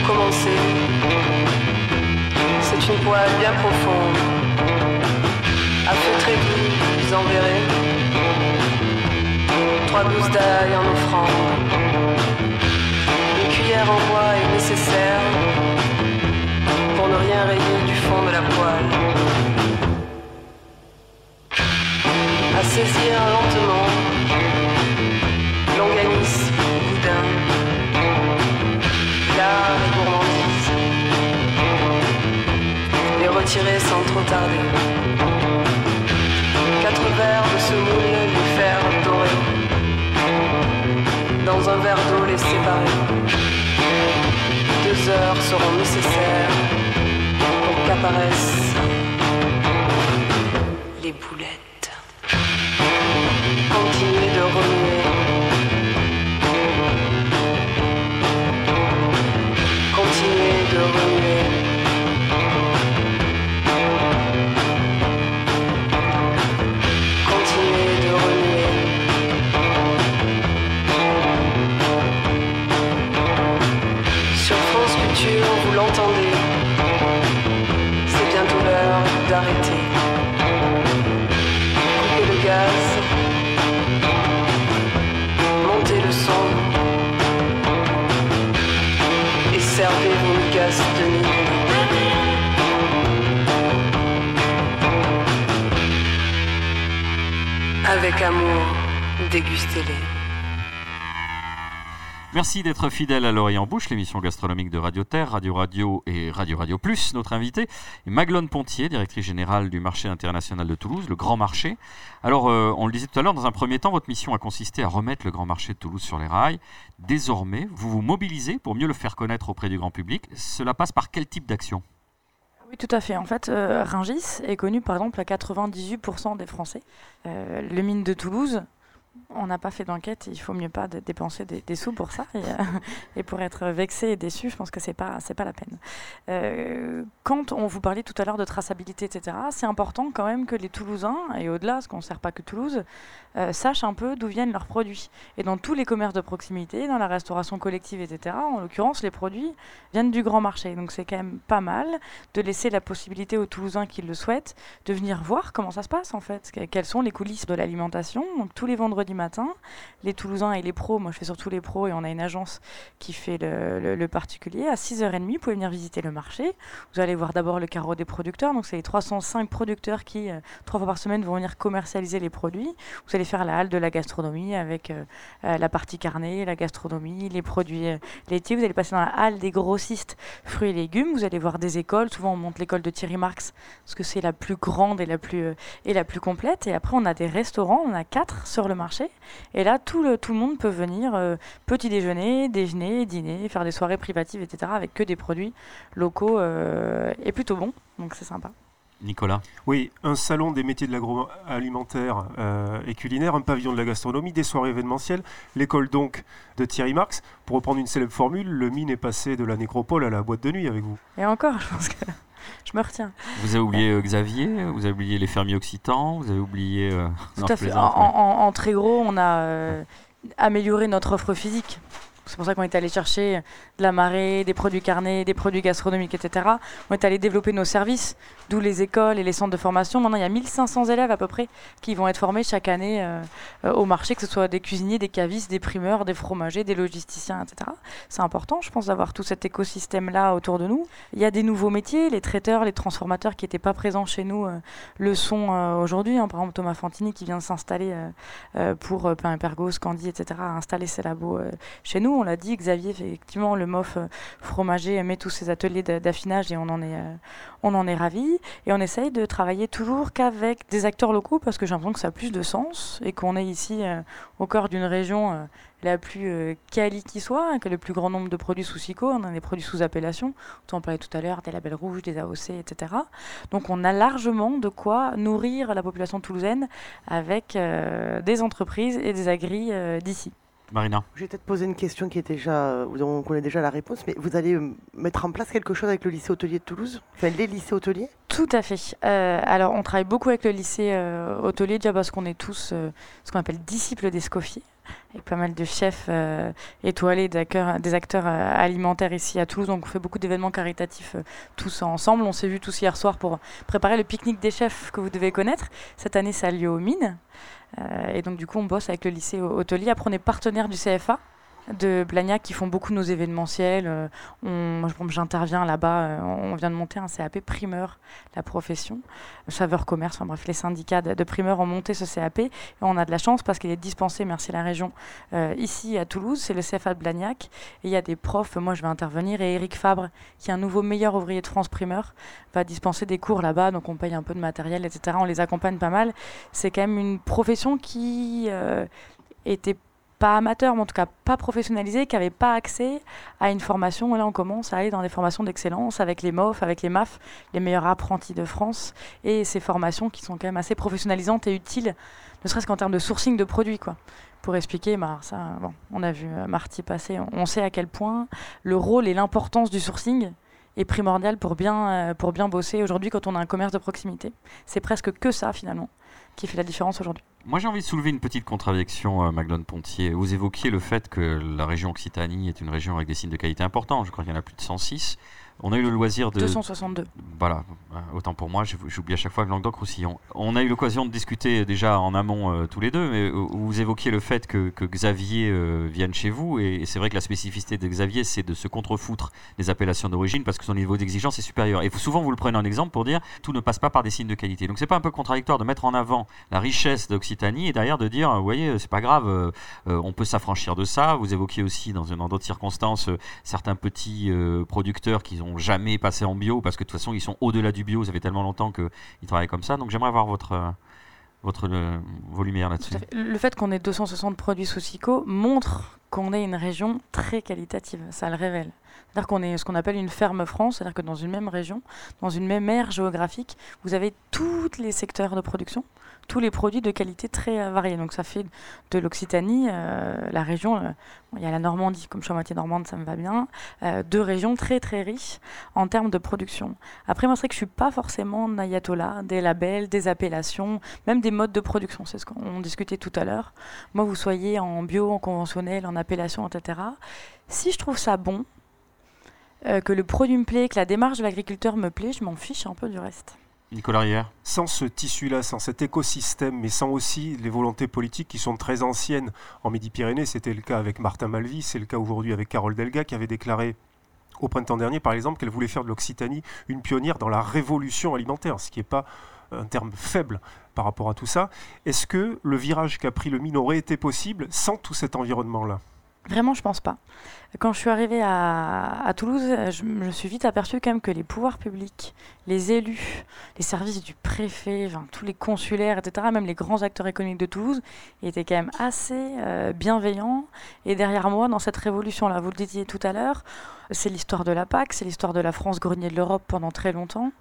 Commencer, c'est une poêle bien profonde, à feu très doux, vous en verrez. Trois gousses d'ail en offrande. Une cuillère en bois est nécessaire pour ne rien rayer du fond de la poêle. À saisir lentement Quatre verres de semoule, les faire dorer. Dans un verre d'eau, les séparer. Deux heures seront nécessaires pour qu'apparaissent les boulettes. Merci d'être fidèle à l'oreille en bouche, l'émission gastronomique de Radio Terre, Radio Radio et Radio Radio Plus. Notre invité est Maglone Pontier, directrice générale du marché international de Toulouse, le Grand Marché. Alors, euh, on le disait tout à l'heure, dans un premier temps, votre mission a consisté à remettre le Grand Marché de Toulouse sur les rails. Désormais, vous vous mobilisez pour mieux le faire connaître auprès du grand public. Cela passe par quel type d'action? Oui, tout à fait. En fait, euh, Rungis est connu par exemple à 98% des Français. Euh, le mine de Toulouse, on n'a pas fait d'enquête, il faut mieux pas dépenser des, sous pour ça. Et, euh, et pour être vexé et déçu, je pense que c'est pas pas la peine. Euh, quand on vous parlait tout à l'heure de traçabilité, etc., c'est important quand même que les Toulousains et au-delà, parce qu'on ne sert pas que Toulouse, euh, sachent un peu d'où viennent leurs produits. Et dans tous les commerces de proximité, dans la restauration collective, etc., en l'occurrence, les produits viennent du grand marché. Donc c'est quand même pas mal de laisser la possibilité aux Toulousains qui le souhaitent de venir voir comment ça se passe en fait, que- quelles sont les coulisses de l'alimentation. Donc tous les vendredis matins, les Toulousains et les pros, moi je fais surtout les pros et on a une agence qui fait le, particulier. À 6h30, vous pouvez venir visiter le marché. Vous allez voir d'abord le carreau des producteurs. Donc, c'est les 305 producteurs qui, euh, trois fois par semaine, vont venir commercialiser les produits. Vous allez faire la halle de la gastronomie avec euh, euh, la partie carnet, la gastronomie, les produits euh, laitiers. Vous allez passer dans la halle des grossistes fruits et légumes. Vous allez voir des écoles. Souvent, on monte l'école de Thierry Marx parce que c'est la plus grande et la plus, et la plus complète. Et après, on a des restaurants. On a quatre sur le marché. Et là, tout le, tout le monde peut venir euh, petit déjeuner, déjeuner, dîner, faire des soirées privatives, etc. avec que des produits locaux euh, et plutôt bons. Donc c'est sympa. Nicolas. Oui, un salon des métiers de l'agroalimentaire euh, et culinaire, un pavillon de la gastronomie, des soirées événementielles, l'école donc de Thierry Marx. Pour reprendre une célèbre formule, le mine est passé de la nécropole à la boîte de nuit avec vous. Et encore, je pense que je me retiens. Vous avez oublié euh, Xavier, vous avez oublié les fermiers occitans, vous avez oublié. euh, Tout non, à fait. En très gros, on a euh, amélioré notre offre physique. C'est pour ça qu'on est allé chercher de la marée, des produits carnés, des produits gastronomiques, etc. On est allé développer nos services, d'où les écoles et les centres de formation. Maintenant, il y a 1500 élèves à peu près qui vont être formés chaque année euh, euh, au marché, que ce soit des cuisiniers, des cavistes, des primeurs, des fromagers, des logisticiens, etc. C'est important, je pense, d'avoir tout cet écosystème-là autour de nous. Il y a des nouveaux métiers, les traiteurs, les transformateurs qui n'étaient pas présents chez nous euh, le sont aujourd'hui. hein. Par exemple, Thomas Fantini qui vient de s'installer pour Pain et Pergos, Candy, etc., a installé ses labos chez nous. On l'a dit, Xavier, effectivement, le MOF euh, fromager met tous ses ateliers d'a- d'affinage et on en est, euh, on en est ravis. Et on essaye de travailler toujours qu'avec des acteurs locaux parce que j'ai l'impression que ça a plus de sens et qu'on est ici euh, au cœur d'une région euh, la plus euh, quali qui soit, hein, que le plus grand nombre de produits sous SICO, on a des produits sous appellation, on parlait tout à l'heure, des labels rouges, des AOC, etc. Donc on a largement de quoi nourrir la population toulousaine avec euh, des entreprises et des agris euh, d'ici. Marina. Je vais peut-être poser une question qui est déjà, euh, dont on connaît déjà la réponse, mais vous allez euh, mettre en place quelque chose avec le lycée hôtelier de Toulouse? Enfin, les lycées hôteliers? Tout à fait. Euh, alors, on travaille beaucoup avec le lycée euh, hôtelier, déjà parce qu'on est tous euh, ce qu'on appelle disciples d'Escoffier, avec pas mal de chefs euh, étoilés, des acteurs euh, alimentaires ici à Toulouse. Donc, on fait beaucoup d'événements caritatifs euh, tous ensemble. On s'est vus tous hier soir pour préparer le pique-nique des chefs que vous devez connaître. Cette année, ça a lieu aux mines. Et donc, du coup, on bosse avec le lycée hôtelier. Après, on est partenaire du CFA de Blagnac qui font beaucoup nos événementiels. Euh, on- j'interviens là-bas. euh, on vient de monter un CAP primeur, la profession. Saveur Commerce, enfin bref, les syndicats de, de primeurs ont monté ce CAP. On a de la chance parce qu'il est dispensé, merci la région, euh, ici à Toulouse. C'est le CFA de Blagnac. Et il y a des profs, moi je vais intervenir. Et Eric Fabre, qui est un nouveau meilleur ouvrier de France primeur, va dispenser des cours là-bas. Donc on paye un peu de matériel, etc. On les accompagne pas mal. C'est quand même une profession qui était pas amateur, mais en tout cas pas professionnalisé, qui n'avait pas accès à une formation. Et là, on commence à aller dans des formations d'excellence avec les MOF, avec les MAF, les meilleurs apprentis de France, et ces formations qui sont quand même assez professionnalisantes et utiles, ne serait-ce qu'en termes de sourcing de produits, quoi. Pour expliquer, bah, ça, bon, on a vu euh, Marty passer, on, on sait à quel point le rôle et l'importance du sourcing est primordial pour bien, euh, pour bien bosser aujourd'hui quand on a un commerce de proximité. C'est presque que ça, finalement, qui fait la différence aujourd'hui. Moi, j'ai envie de soulever une petite contradiction, euh, Magdone Pontier. Vous évoquiez le fait que la région Occitanie est une région avec des signes de qualité importants. Je crois qu'il y en a plus de 106. On a eu le loisir de. 262. Voilà, euh, autant pour moi, j'oublie à chaque fois le Languedoc-Roussillon. On a eu l'occasion de discuter déjà en amont euh, tous les deux, mais euh, vous évoquiez le fait que, que Xavier euh, vienne chez vous, et, et c'est vrai que la spécificité de Xavier, c'est de se contrefoutre des appellations d'origine parce que son niveau d'exigence est supérieur. Et vous- souvent, vous le prenez en exemple pour dire tout ne passe pas par des signes de qualité. Donc, c'est pas un peu contradictoire de mettre en avant la richesse d'Occitanie et derrière de dire, vous voyez, c'est pas grave, euh, on peut s'affranchir de ça. Vous évoquiez aussi dans dans d'autres circonstances certains petits producteurs qui jamais passé en bio parce que de toute façon ils sont au-delà du bio, ça fait tellement longtemps qu'ils travaillent comme ça. Donc j'aimerais avoir votre, euh, votre, euh, vos lumières là-dessus. Le fait qu'on ait 260 produits sous SICO montre qu'on est une région très qualitative. Ça le révèle. C'est-à-dire qu'on est ce qu'on appelle une ferme France, c'est-à-dire que dans une même région, dans une même aire géographique, vous avez tous les secteurs de production, tous les produits de qualité très euh, variés. Donc ça fait de l'Occitanie, euh, la région, euh, il y a la Normandie, comme je suis à moitié normande, ça me va bien, deux régions très très riches en termes de production. Après, moi, c'est vrai que je suis pas forcément ayatollah des labels, des appellations, même des modes de production. C'est ce qu'on discutait tout à l'heure. Moi, vous soyez en bio, en conventionnel, en appellation, etc. Si je trouve ça bon, que le produit me plaît, que la démarche de l'agriculteur me plaît, je m'en fiche un peu du reste. Nicolas Rière sans ce tissu-là, sans cet écosystème, mais sans aussi les volontés politiques qui sont très anciennes en Midi-Pyrénées, c'était le cas avec Martin Malvy, c'est le cas aujourd'hui avec Carole Delga qui avait déclaré au printemps dernier, par exemple, qu'elle voulait faire de l'Occitanie une pionnière dans la révolution alimentaire, ce qui n'est pas un terme faible par rapport à tout ça. Est-ce que le virage qu'a pris le mine aurait été possible sans tout cet environnement-là? Vraiment, je pense pas. Quand je suis arrivée à, Toulouse, je me suis vite aperçue quand même que les pouvoirs publics, les élus, les services du préfet, tous les consulaires, etc., même les grands acteurs économiques de Toulouse, étaient quand même assez euh, bienveillants. Et derrière moi, dans cette révolution-là, vous le disiez tout à l'heure, c'est l'histoire de la PAC, c'est l'histoire de la France grenier de l'Europe pendant très longtemps.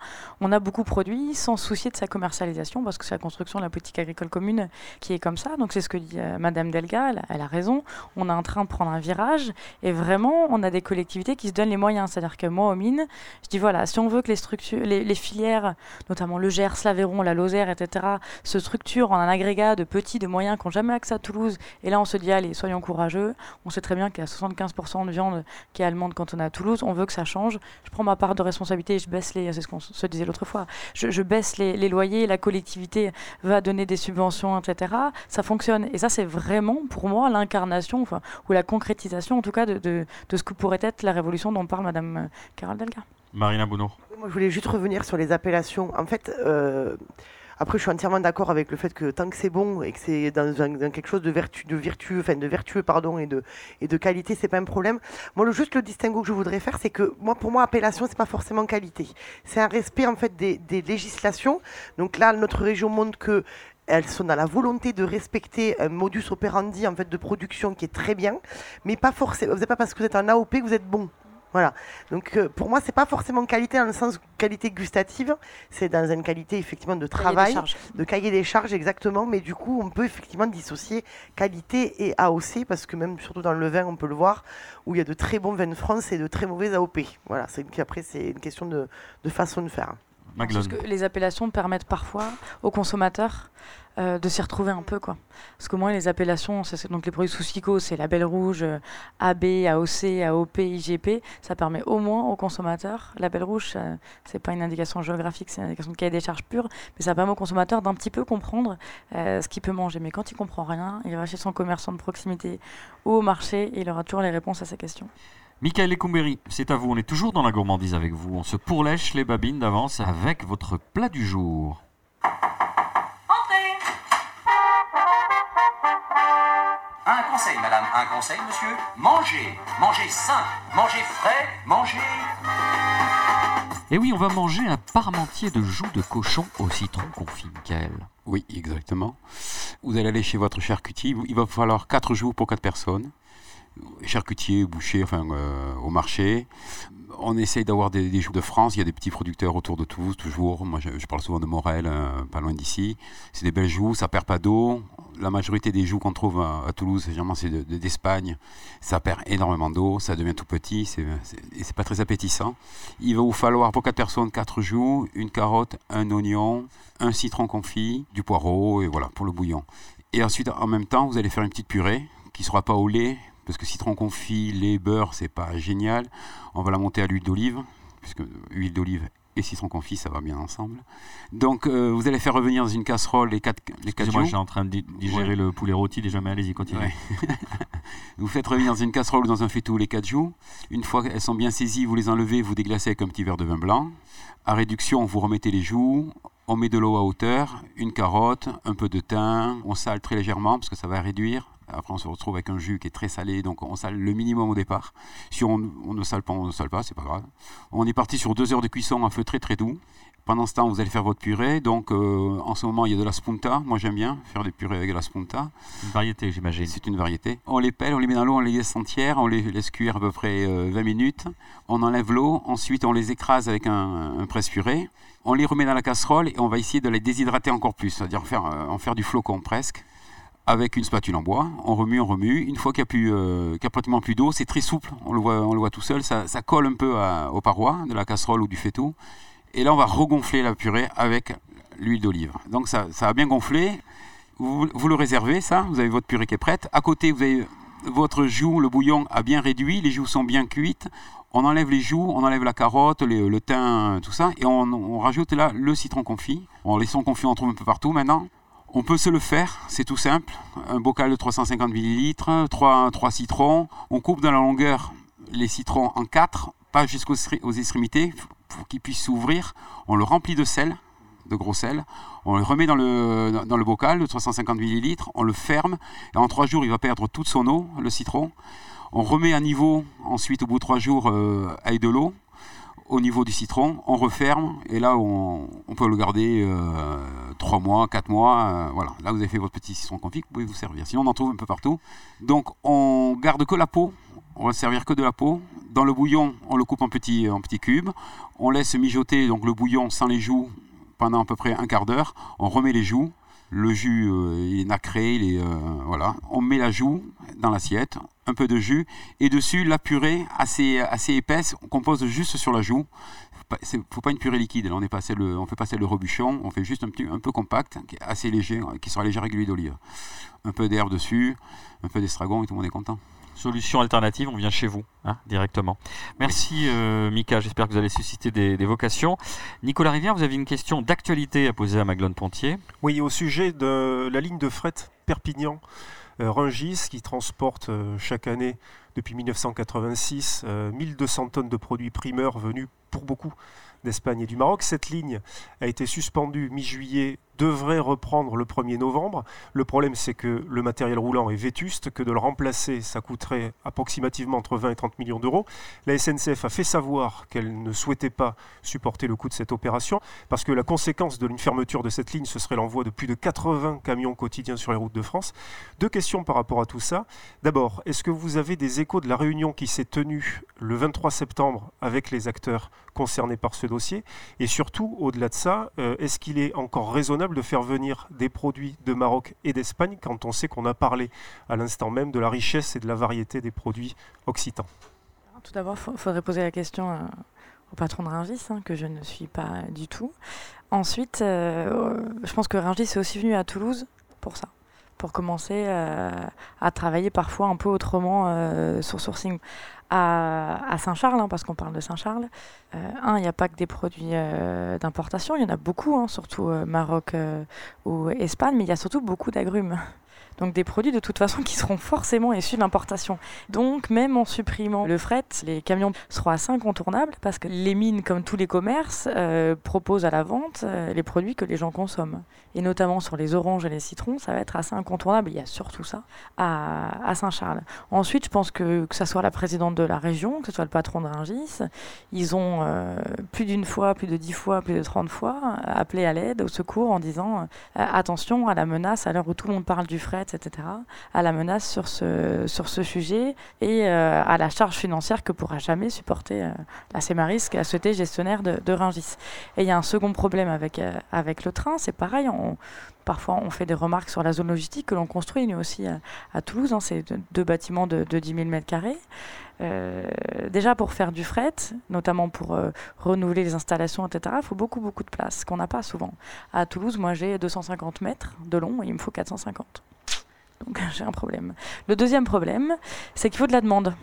On a beaucoup produit sans soucier de sa commercialisation, parce que c'est la construction de la politique agricole commune qui est comme ça. Donc c'est ce que dit euh, Madame Delga, elle, a raison. On est en train de prendre un virage, et on a des collectivités qui se donnent les moyens. C'est-à-dire que moi, aux mines, je dis voilà, si on veut que les, structures, les, filières, notamment le Gers, l'Aveyron, la Lozère, etc., se structurent en un agrégat de petits, de moyens qui n'ont jamais accès à Toulouse, et là on se dit allez, soyons courageux. On sait très bien qu'il y a 75% de viande qui est allemande quand on est à Toulouse. On veut que ça change. Je prends ma part de responsabilité et je baisse les. C'est ce qu'on se disait l'autre fois. Je, baisse les, loyers, la collectivité va donner des subventions, etc. Ça fonctionne. Et ça, c'est vraiment pour moi l'incarnation, ou la concrétisation en tout cas de, de ce que pourrait être la révolution dont parle Madame euh, Carole Delga. Marina Bounot. Moi, je voulais juste revenir sur les appellations. En fait, euh, après, je suis entièrement d'accord avec le fait que tant que c'est bon et que c'est dans, un- dans quelque chose de, vertu, de vertueux, enfin de vertueux pardon, et de, et de qualité, c'est pas un problème. Moi, le, juste le distinguo que je voudrais faire, c'est que moi, pour moi, appellation, c'est pas forcément qualité. C'est un respect en fait des, des législations. Donc là, notre région montre que elles sont dans la volonté de respecter un modus operandi en fait de production qui est très bien, mais pas forcément. Vous n'êtes pas parce que vous êtes en AOP que vous êtes bon. Voilà. Donc euh, pour moi, c'est pas forcément qualité dans le sens qualité gustative, c'est dans une qualité effectivement de travail, de cahier des charges exactement, mais du coup, on peut effectivement dissocier qualité et AOC parce que même surtout dans le vin, on peut le voir où il y a de très bons vins de France et de très mauvais AOP. Voilà, c'est après c'est une question de, de façon de faire. Parce que les appellations permettent parfois aux consommateurs euh, de s'y retrouver un peu. Quoi. Parce que moi, les appellations, c'est donc les produits sous SICO, c'est label rouge, euh, AB, AOC, AOP, IGP. Ça permet au moins aux consommateurs, label rouge, ça- c'est pas une indication géographique, c'est une indication de cahier des charges pure, mais ça permet aux consommateurs d'un petit peu comprendre euh, ce qu'il peut manger. Mais quand il comprend rien, il va chez son commerçant de proximité ou au marché et il aura toujours les réponses à ses questions. Michael Lecumberi, c'est à vous. On est toujours dans la gourmandise avec vous. On se pourlèche les babines d'avance avec votre plat du jour. Un conseil, madame, un conseil, monsieur. Mangez, mangez sain, mangez frais, mangez... Et oui, on va manger un parmentier de joues de cochon au citron confit, Michael. Oui, exactement. Vous allez aller chez votre charcutier. Il va vous falloir 4 jours pour 4 personnes. Charcutier, boucher, enfin euh, au marché. On essaye d'avoir des, joues de France. Il y a des petits producteurs autour de Toulouse, toujours. Moi, je, parle souvent de Morel, euh, pas loin d'ici. C'est des belles joues, ça perd pas d'eau. La majorité des joues qu'on trouve à, Toulouse, généralement, c'est de- de- d'Espagne. ça perd énormément d'eau, ça devient tout petit, c'est pas très appétissant. Il va vous falloir pour 4 personnes 4 joues, une carotte, un oignon, un citron confit, du poireau, et voilà, pour le bouillon. Et ensuite, en même temps, vous allez faire une petite purée qui sera pas au lait, parce que citron confit, lait, beurre, c'est pas génial. On va la monter à l'huile d'olive, puisque huile d'olive et citron confit, ça va bien ensemble. Donc, euh, vous allez faire revenir dans une casserole les 4 les quatre joues. suis en train de di- digérer Ouais. le poulet rôti déjà, mais allez-y, continuez. Ouais. Vous faites revenir dans une casserole ou dans un faitout les 4 joues. Une fois qu'elles sont bien saisies, vous les enlevez, vous déglacez avec un petit verre de vin blanc. À réduction, vous remettez les joues. On met de l'eau à hauteur, une carotte, un peu de thym. On sale très légèrement parce que ça va réduire Après, on se retrouve avec un jus qui est très salé, donc on sale le minimum au départ. Si on, on ne sale pas, on ne sale pas, c'est pas grave. On est parti sur deux heures de cuisson à feu très très doux. Pendant ce temps, vous allez faire votre purée. Donc, euh, en ce moment, il y a de la spunta. Moi, j'aime bien faire des purées avec de la spunta. Une variété, j'imagine. C'est une variété. On les pèle, on les met dans l'eau, on les laisse entières, on les laisse cuire à peu près euh, 20 minutes. On enlève l'eau. Ensuite, on les écrase avec un, un presse-purée. On les remet dans la casserole et on va essayer de les déshydrater encore plus, c'est-à-dire faire, euh, en faire du flocon presque avec une spatule en bois. On remue, on remue. Une fois qu'il n'y a, euh, pratiquement plus d'eau, c'est très souple. On le voit, on le voit tout seul. Ça, colle un peu aux parois de la casserole ou du faitout. Et là, on va regonfler la purée avec l'huile d'olive. Donc ça, ça a bien gonflé. Vous, le réservez, ça? Vous avez votre purée qui est prête. À côté, vous avez votre joue, le bouillon a bien réduit. Les joues sont bien cuites. On enlève les joues, on enlève la carotte, le thym, tout ça. Et on, on rajoute là le citron confit. Bon, les citrons confits, on trouve un peu partout maintenant. On peut se le faire, c'est tout simple. Un bocal de 350 ml, 3, citrons. On coupe dans la longueur les citrons en 4, pas jusqu'aux extrémités, pour qu'ils puissent s'ouvrir. On le remplit de sel, de gros sel. On le remet dans le, bocal de 350 ml, on le ferme. Et en 3 jours, il va perdre toute son eau, le citron. On remet à niveau, ensuite, au bout de 3 jours, euh, avec de l'eau au niveau du citron, on referme et là on, peut le garder 3 mois, 4 mois. euh, voilà, là vous avez fait votre petit citron confit, vous pouvez vous servir. Sinon on en trouve un peu partout. Donc on garde que la peau, on va servir que de la peau. Dans le bouillon, on le coupe en petits, en petits cubes. On laisse mijoter donc le bouillon sans les joues pendant à peu près un quart d'heure. On remet les joues. Le jus euh, il est nacré, il euh. On met la joue dans l'assiette, un peu de jus, et dessus la purée assez, assez épaisse qu'on pose juste sur la joue. Il ne faut pas une purée liquide, là on, est passé le, on fait passer le rebuchon, on fait juste un, petit, un peu compact, assez léger, qui sera léger avec l'huile d'olive. Un peu d'herbe dessus, un peu d'estragon et tout le monde est content. Solution alternative, on vient chez vous hein, directement. Merci euh, Mika, j'espère que vous allez susciter des, des vocations. Nicolas Rivière, vous avez une question d'actualité à poser à Maglone Pontier. Oui, au sujet de la ligne de fret Perpignan. euh, Rungis qui transporte euh, chaque année depuis 1986 euh, 1200 tonnes de produits primeurs venus pour beaucoup d'Espagne et du Maroc. Cette ligne a été suspendue mi-juillet, devrait reprendre le 1er novembre. Le problème, c'est que le matériel roulant est vétuste, que de le remplacer, ça coûterait approximativement entre 20 et 30 millions d'euros. La SNCF a fait savoir qu'elle ne souhaitait pas supporter le coût de cette opération, parce que la conséquence de fermeture de cette ligne, ce serait l'envoi de plus de 80 camions quotidiens sur les routes de France. Deux questions par rapport à tout ça. D'abord, est-ce que vous avez des échos de la réunion qui s'est tenue le 23 septembre avec les acteurs concernés par ce dossier? Et surtout, au-delà de ça, euh, est-ce qu'il est encore raisonnable de faire venir des produits de Maroc et d'Espagne quand on sait qu'on a parlé à l'instant même de la richesse et de la variété des produits occitans Tout d'abord, il faudrait poser la question euh, au patron de Rungis, hein, que je ne suis pas du tout. Ensuite, euh, je pense que Rungis est aussi venu à Toulouse pour ça, pour commencer euh, à travailler parfois un peu autrement sur sourcing. À, Saint-Charles, hein, parce qu'on parle de Saint-Charles, euh, un, il n'y a pas que des produits euh, d'importation, il y en a beaucoup, hein, surtout euh, Maroc ou Espagne, mais il y a surtout beaucoup d'agrumes. Donc des produits de toute façon qui seront forcément issus de l'importation. Donc même en supprimant le fret, les camions seront assez incontournables parce que les mines, comme tous les commerces, euh, proposent à la vente euh, les produits que les gens consomment. Et notamment sur les oranges et les citrons, ça va être assez incontournable. Il y a surtout ça à, Saint-Charles. Ensuite, je pense que que ce soit la présidente de la région, que ce soit le patron de Rungis, ils ont euh, plus d'une fois, plus de dix fois, plus de 30 fois appelé à l'aide, au secours en disant attention à la menace à l'heure où tout le monde parle du fret, à la menace sur ce, sur ce sujet et euh, à la charge financière que pourra jamais supporter euh, la Cemaris, qui a souhaité gestionnaire de, de. Et il y a un second problème avec, euh, avec le train, c'est pareil, parfois on fait des remarques sur la zone logistique que l'on construit, nous aussi à, Toulouse, hein, c'est deux, bâtiments de, de 10 000 mètres carrés. Euh, déjà pour faire du fret, notamment pour euh, renouveler les installations, etc., il faut beaucoup, beaucoup de place, qu'on n'a pas souvent. À Toulouse, moi j'ai 250 mètres de long il me faut 450. Donc j'ai un problème. Le deuxième problème, c'est qu'il faut de la demande.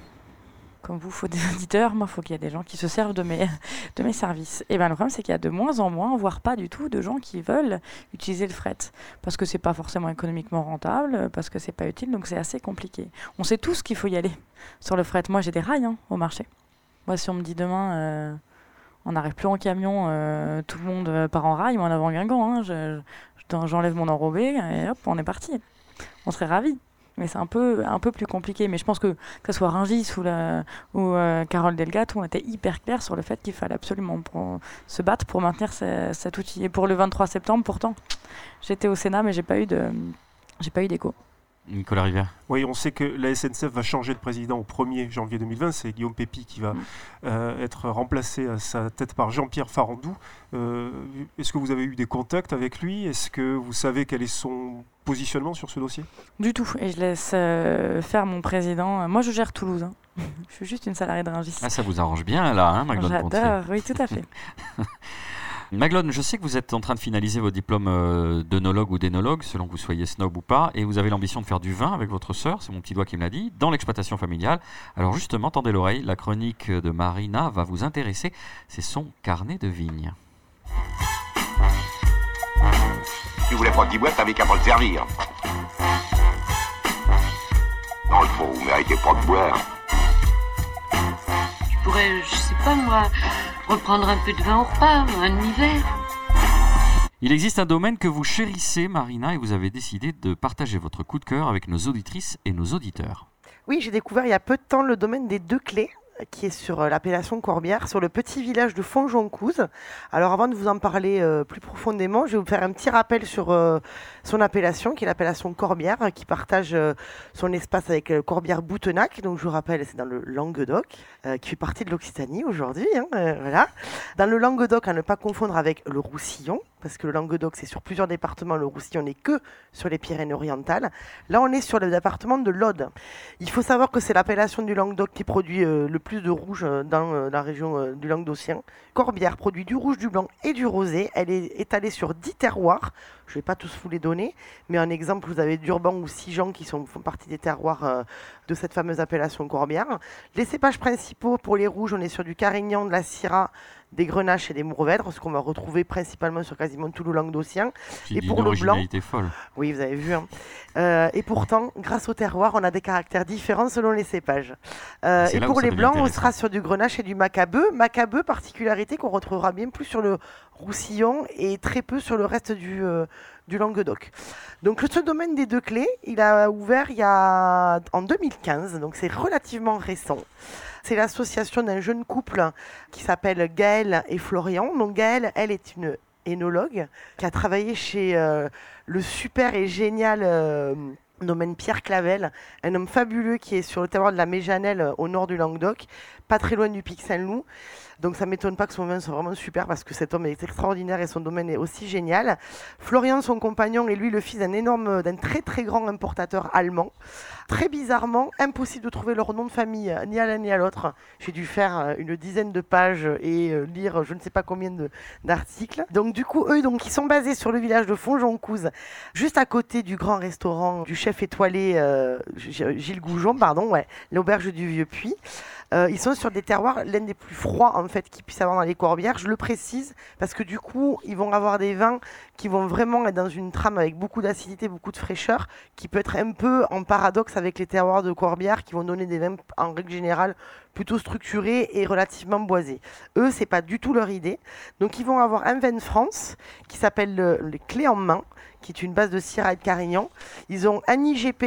Comme vous, il faut des auditeurs, moi, il faut qu'il y ait des gens qui se servent de mes, de mes services. Et bien le problème, c'est qu'il y a de moins en moins, voire pas du tout, de gens qui veulent utiliser le fret. Parce que c'est pas forcément économiquement rentable, parce que c'est pas utile, donc c'est assez compliqué. On sait tous qu'il faut y aller sur le fret. Moi, j'ai des rails hein, au marché. Moi, si on me dit demain, euh, on n'arrive plus en camion, euh, tout le monde part en rail, moi en avant Guingamp, hein, je- je- j'enlève mon enrobé et hop, on est parti. On serait ravis. Mais c'est un peu, un peu plus compliqué. Mais je pense que que ce soit Rungis ou, la, ou euh, Carole Delgato, on était hyper clairs sur le fait qu'il fallait absolument se battre pour maintenir ce- cet outil. Et pour le 23 septembre, pourtant, j'étais au Sénat, mais j'ai pas eu pas eu d'écho. Nicolas Rivière. Oui, on sait que la SNCF va changer de président au 1er janvier 2020. C'est Guillaume Pépi qui va euh, être remplacé à sa tête par Jean-Pierre Farandou. Euh, Est-ce que vous avez eu des contacts avec lui? Est-ce que vous savez quel est son positionnement sur ce dossier? Du tout. Et je laisse euh, faire mon président. Moi, je gère Toulouse. hein. je suis juste une salariée de Rungis. Ah, ça vous arrange bien là, hein. J'adore, oui, tout à fait. Maglone, je sais que vous êtes en train de finaliser votre diplôme euh, d'œnologue ou d'énologue, selon que vous soyez snob ou pas, et vous avez l'ambition de faire du vin avec votre sœur, c'est mon petit doigt qui me l'a dit, dans l'exploitation familiale. Alors justement, tendez l'oreille, la chronique de Marina va vous intéresser, c'est son carnet de vigne. Tu voulais pas de boîte, t'avais qu'à pas servir. Dans le fond, vous méritez pas de boire. Je pourrais, je sais pas moi, reprendre un peu de vin au repas, un hiver. Il existe un domaine que vous chérissez, Marina, et vous avez décidé de partager votre coup de cœur avec nos auditrices et nos auditeurs. Oui, j'ai découvert il y a peu de temps le domaine des Deux Clés qui est sur euh, l'appellation Corbière, sur le petit village de Fontjoncouze. Alors avant de vous en parler euh, plus profondément, je vais vous faire un petit rappel sur euh, son appellation, qui est l'appellation Corbière, qui partage son espace avec Corbière-Boutenac. Donc je vous rappelle, c'est dans le Languedoc, qui fait partie de l'Occitanie aujourd'hui. hein, voilà. Dans le Languedoc, à ne pas confondre avec le Roussillon, parce que le Languedoc, c'est sur plusieurs départements, le Roussillon n'est que sur les Pyrénées-Orientales. Là, on est sur le département de l'Aude. Il faut savoir que c'est l'appellation du Languedoc qui produit euh, le plus de rouge euh, dans euh, la région du Languedocien. Corbière produit du rouge, du blanc et du rosé. Elle est étalée sur 10 terroirs. Je ne vais pas tous vous les donner, mais en exemple, vous avez Durban ou Sijan qui font partie des terroirs de cette fameuse appellation Corbière. Les cépages principaux pour les rouges, on est sur du Carignan, de la Syrah, des Grenaches et des Mourvèdres, ce qu'on va retrouver principalement sur quasiment tout le Languedocien. Et dit pour le blanc folle. Oui, vous avez vu. hein. Euh, et pourtant, grâce au terroir, on a des caractères différents selon les cépages. Euh, et pour les blancs, on sera sur du grenache et du macabeu. Macabeu, particularité qu'on retrouvera bien plus sur le Roussillon et très peu sur le reste du, euh, du Languedoc. Donc ce domaine des deux clés, il a ouvert il y a, en 2015, donc c'est relativement récent. C'est l'association d'un jeune couple qui s'appelle Gaël et Florian. Donc Gaël, elle est une énologue qui a travaillé chez euh, le super et génial euh, domaine Pierre Clavel, un homme fabuleux qui est sur le terroir de la Méjanelle euh, au nord du Languedoc, pas très loin du Pic Saint-Loup. Donc ça m'étonne pas que son vin soit vraiment super parce que cet homme est extraordinaire et son domaine est aussi génial. Florian, son compagnon, est lui le fils d'un énorme, d'un très très grand importateur allemand. Très bizarrement, impossible de trouver leur nom de famille, euh, ni à l'un ni à l'autre. J'ai dû faire euh, une dizaine de pages et euh, lire je ne sais pas combien d'articles. Donc du coup, eux, donc, ils sont basés sur le village de Fontjoncouze, juste à côté du grand restaurant du chef étoilé Gilles Goujon, pardon, ouais, l'auberge du Vieux Puy. Euh, ils sont sur des terroirs, l'un des plus froids en fait qu'il puisse avoir dans les corbières. Je le précise parce que du coup, ils vont avoir des vins qui vont vraiment être dans une trame avec beaucoup d'acidité, beaucoup de fraîcheur, qui peut être un peu en paradoxe avec les terroirs de corbière qui vont donner des vins en règle générale plutôt structurés et relativement boisés. Eux, c'est pas du tout leur idée. Donc, ils vont avoir un vin de France qui s'appelle le, les Clés en main, qui est une base de Syrah et de Carignan. Ils ont un IGP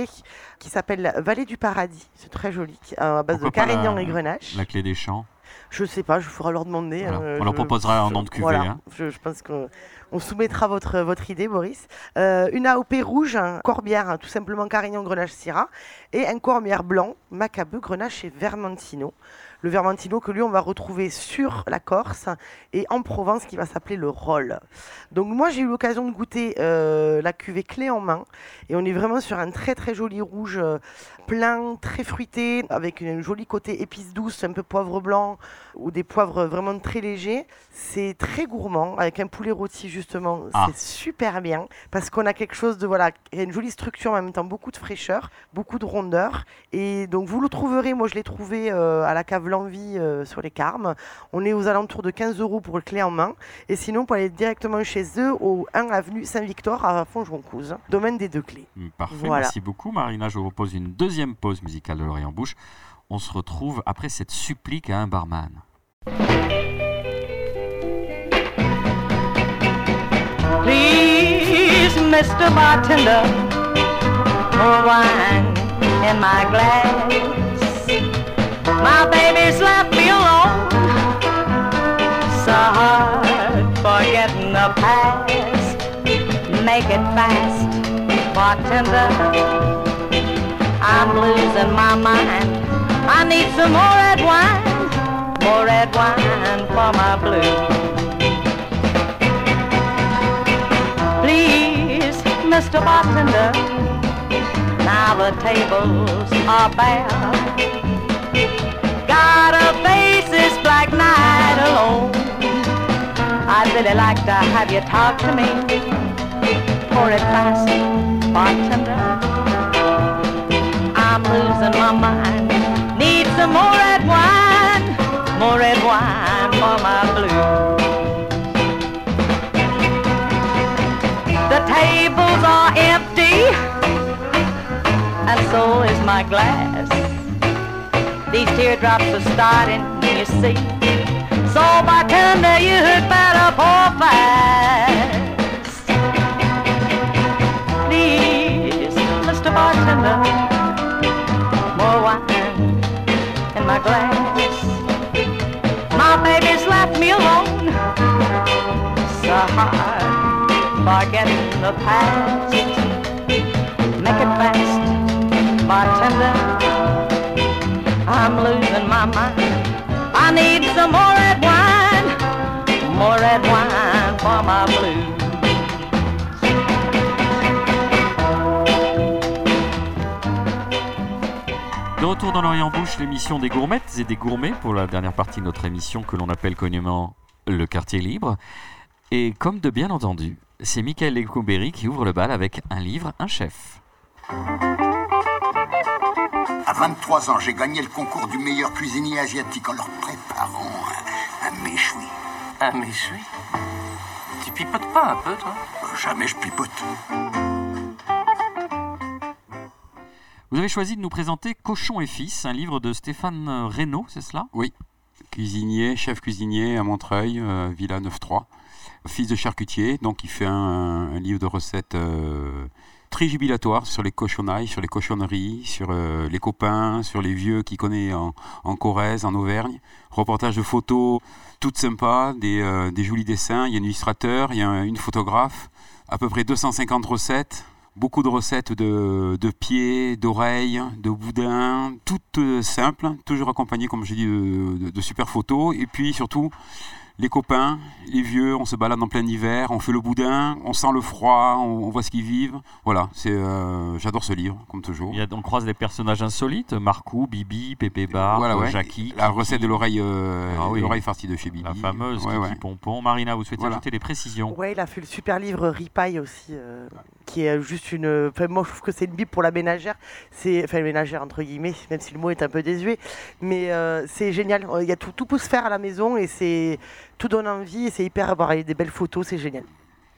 qui s'appelle Vallée du Paradis, c'est très joli, à base Pourquoi de Carignan la- et Grenache. La clé des champs. Je sais pas, je ferai leur demander. Voilà. euh, On leur proposera un nom de cuvée, voilà. hein. Je, je pense qu'on on soumettra votre, votre idée, Boris. Euh, une AOP rouge, un corbière, hein, tout simplement Carignan, Grenache, Syrah, et un corbière blanc, Macabeu, Grenache et Vermentino. Le Vermentino que lui, on va retrouver sur la Corse et en Provence, qui va s'appeler le Roll. Donc moi, j'ai eu l'occasion de goûter euh, la cuvée clé en main, et on est vraiment sur un très très joli rouge euh, plein, très fruité, avec un joli côté épice douce, un peu poivre blanc, ou des poivres vraiment très légers. C'est très gourmand, avec un poulet rôti justement, Ah. c'est super bien, parce qu'on a quelque chose de, voilà, il y a une jolie structure, en même temps beaucoup de fraîcheur, beaucoup de rondeur, et donc vous le trouverez, moi je l'ai trouvé euh, à la cave L'Envie euh, sur les Carmes, on est aux alentours de 15 euros pour le clé en main, et sinon pour aller directement chez eux au 1 avenue Saint-Victor à Fontjoncouze, domaine des deux clés. Parfait, Voilà. merci beaucoup Marina. Je vous propose une deuxième pause musicale de l'oreille en bouche. On se retrouve après cette supplique à un barman. I'm losing my mind. I need some more red wine, more red wine for my blues. Please, Mr. Bartender, now the tables are bare. Got a face this black night alone. I'd really like to have you talk to me. It fast, bartender. I'm losing my mind. Need some more red wine, more red wine for my blues. The tables are empty, and so is my glass. These teardrops are starting, you see. So bartender, you had better pour fast. Please, Mr. Bartender, my glass. My baby's left me alone, so hard forgetting the past. Make it fast, bartender. I'm losing my mind. I need some more red wine, more red wine for my blues. Retour dans l'Orient Bouche, l'émission des gourmettes et des gourmets pour la dernière partie de notre émission que l'on appelle connument le quartier libre. Et comme de bien entendu, c'est Michael Lecomberi qui ouvre le bal avec un livre, un chef. À 23 ans, j'ai gagné le concours du meilleur cuisinier asiatique en leur préparant un, un méchoui. Un méchoui? Tu pipotes pas un peu, toi? Jamais je pipote. Vous avez choisi de nous présenter Cochon et Fils, un livre de Stéphane Reynaud, c'est cela? Oui, cuisinier, chef cuisinier à Montreuil, euh, Villa 9-3. Fils de charcutier, donc il fait un, livre de recettes euh, très jubilatoire sur les cochonnailles, sur les cochonneries, sur euh, les copains, sur les vieux qu'il connaît en, Corrèze, en Auvergne. Reportage de photos toutes sympas, des, euh, jolis dessins. Il y a un illustrateur, il y a un- une photographe, à peu près 250 recettes. Beaucoup de recettes de, pieds, d'oreilles, de boudins, toutes euh, simples, toujours accompagnées, comme je dis, de super photos. Et puis surtout, les copains, les vieux, on se balade en plein hiver, on fait le boudin, on sent le froid, on, on voit ce qu'ils vivent. Voilà, c'est, euh, j'adore ce livre, comme toujours. Il y a, on croise des personnages insolites, Marcou, Bibi, Pépé Bar, Voilà, ouais. Jackie. La Kiki. recette de l'oreille, euh, Ah oui. l'oreille farcie de chez Bibi. La fameuse Ouais, Kiki ouais. Pompon. Marina, vous souhaitez Voilà. ajouter des précisions? Ouais, il a fait le super livre Ripaille aussi, euh, qui est juste une. Enfin, moi, je trouve que c'est une bible pour la ménagère. C'est, enfin, ménagère entre guillemets, même si le mot est un peu désuet, mais euh, c'est génial. Il y a tout, tout peut se faire à la maison et c'est tout donne envie et c'est hyper avoir des belles photos, c'est génial.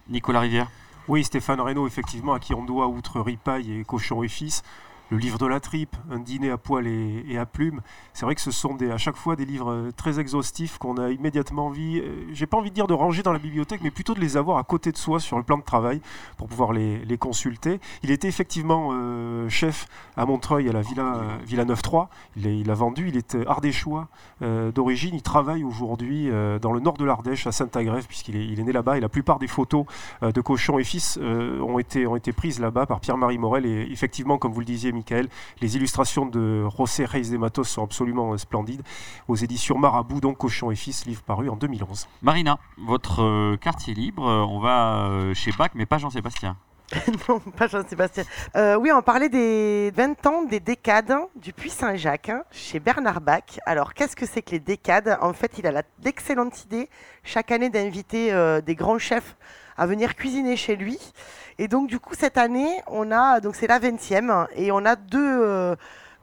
Nicolas Rivière Oui, Stéphane Reynaud, effectivement, à qui on doit, outre Ripaille et Cochon et Fils, le livre de la tripe, un dîner à poil et, à plumes. C'est vrai que ce sont des, à chaque fois des livres euh, très exhaustifs qu'on a immédiatement envie, euh, j'ai pas envie de dire de ranger dans la bibliothèque, mais plutôt de les avoir à côté de soi sur le plan de travail pour pouvoir les, consulter. Il était effectivement euh, chef à Montreuil à la Villa, Villa 9-3. Il, a vendu, il est euh, ardéchois d'origine. Il travaille aujourd'hui dans le nord de l'Ardèche, à Saint-Agrève, puisqu'il est, né là-bas. Et la plupart des photos de Cochon et Fils ont, été, ont été prises là-bas par Pierre-Marie Morel. Et effectivement, comme vous le disiez, Michael, les illustrations de José Reis de Matos sont absolument euh, splendides. Aux éditions Marabout, donc Cochon et Fils, livre paru en 2011. Marina, votre euh, quartier libre, euh, on va euh, chez Bach, mais pas Jean-Sébastien. non, pas Jean-Sébastien. Euh, oui, on parlait des 20 ans des décades du Puy Saint-Jacques hein, chez Bernard Bach. Alors, qu'est-ce que c'est que les décades? En fait, il a la- l'excellente idée chaque année d'inviter euh, des grands chefs à venir cuisiner chez lui. Et donc, du coup, cette année, on a, donc c'est la 20e, et on a deux, euh,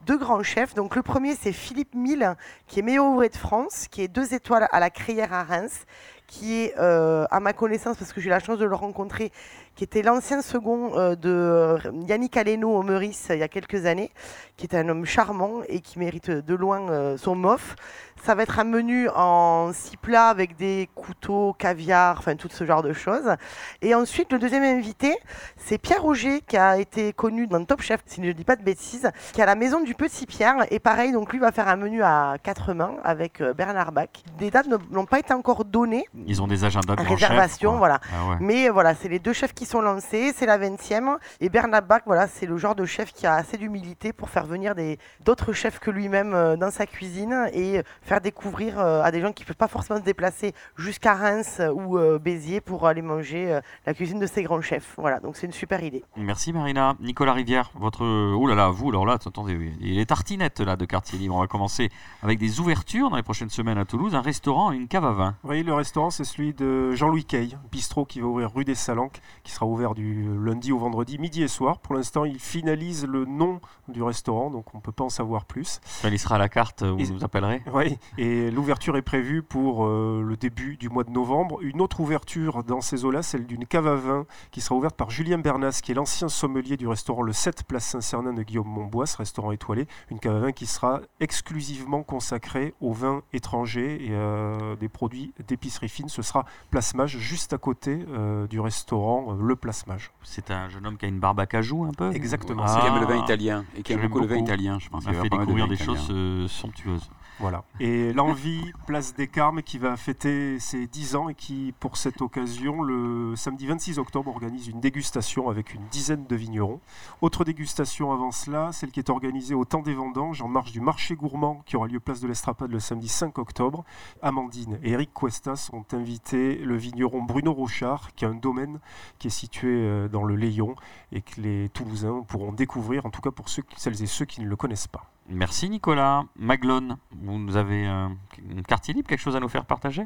deux grands chefs. Donc, le premier, c'est Philippe Mille, qui est meilleur ouvrier de France, qui est deux étoiles à la Crière à Reims, qui est, euh, à ma connaissance, parce que j'ai eu la chance de le rencontrer, qui était l'ancien second euh, de Yannick Aleno au Meurice il y a quelques années, qui est un homme charmant et qui mérite de loin euh, son mof. Ça va être un menu en six plats avec des couteaux, caviar, enfin tout ce genre de choses. Et ensuite, le deuxième invité, c'est Pierre Roger, qui a été connu dans Top Chef, si je ne dis pas de bêtises, qui est à la maison du Petit Pierre. Et pareil, donc lui va faire un menu à quatre mains avec euh, Bernard Bach. Des dates n'ont pas été encore données. Ils ont des agendas de Réservation, voilà. Ah ouais. Mais euh, voilà, c'est les deux chefs qui sont lancés, c'est la 20e. Et Bernard Bach, voilà, c'est le genre de chef qui a assez d'humilité pour faire venir des- d'autres chefs que lui-même euh, dans sa cuisine et faire découvrir euh, à des gens qui ne peuvent pas forcément se déplacer jusqu'à Reims euh, ou Béziers pour aller manger la cuisine de ces grands chefs. Voilà, donc c'est une super idée. Merci Marina. Nicolas Rivière, votre... Oh là là, vous, alors là, attendez, il est tartinette là de quartier libre. On va commencer avec des ouvertures dans les prochaines semaines à Toulouse, un restaurant et une cave à vin. Oui, le restaurant, c'est celui de Jean-Louis Kay, bistrot qui va ouvrir rue des Salanques, qui sera ouvert du lundi au vendredi, midi et soir. Pour l'instant, il finalise le nom du restaurant, donc on ne peut pas en savoir plus. Il sera à la carte, vous Et- nous appellerez. Oui, et l'ouverture est prévue pour euh, le début du mois de novembre. Une autre ouverture dans ces eaux-là, celle d'une cave à vin qui sera ouverte par Julien Bernas, qui est l'ancien sommelier du restaurant Le 7 Place Saint-Cernin de Guillaume Montbois, restaurant étoilé. Une cave à vin qui sera exclusivement consacrée aux vins étrangers et euh, des produits d'épicerie fine. Ce sera Plasmage, juste à côté euh, du restaurant euh, Le Plasmage. C'est un jeune homme qui a une barbe à cajou un peu? Exactement. Ah. Aime le vin italien et qui aime beaucoup le vin italien, je pense. Qu'il va fait découvrir des choses euh, somptueuses. Voilà. Et l'Envie, place des Carmes, qui va fêter ses 10 ans et qui, pour cette occasion, le samedi 26 octobre, organise une dégustation avec une dizaine de vignerons. Autre dégustation avant cela, celle qui est organisée au temps des vendanges, en marge du marché gourmand, qui aura lieu place de l'Estrapade le samedi 5 octobre. Amandine et Eric Cuestas ont invité le vigneron Bruno Rochard, qui a un domaine qui est situé euh, dans le Léon et que les Toulousains pourront découvrir, en tout cas pour ceux, celles et ceux qui ne le connaissent pas. Merci Nicolas. Maglone, vous avez euh, une quartier libre, quelque chose à nous faire partager?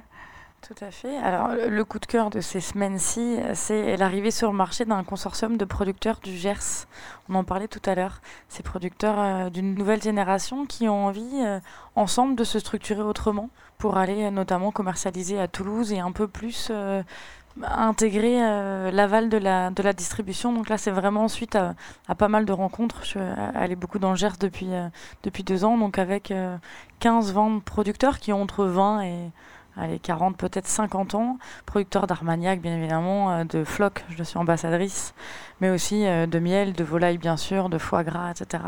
Tout à fait. Alors, le coup de cœur de ces semaines-ci, euh, c'est l'arrivée sur le marché d'un consortium de producteurs du Gers. On en parlait tout à l'heure. Ces producteurs euh, d'une nouvelle génération qui ont envie, ensemble, de se structurer autrement pour aller notamment commercialiser à Toulouse et un peu plus intégrer euh, l'aval de la, de la distribution. Donc là, c'est vraiment suite à, pas mal de rencontres. Je suis allée beaucoup dans le Gers depuis, euh, depuis deux ans, donc avec 15-20 producteurs qui ont entre 20 et allez, 40, peut-être 50 ans, producteurs d'Armagnac, bien évidemment, euh, de Floc, je suis ambassadrice, mais aussi euh, de miel, de volaille, bien sûr, de foie gras, etc.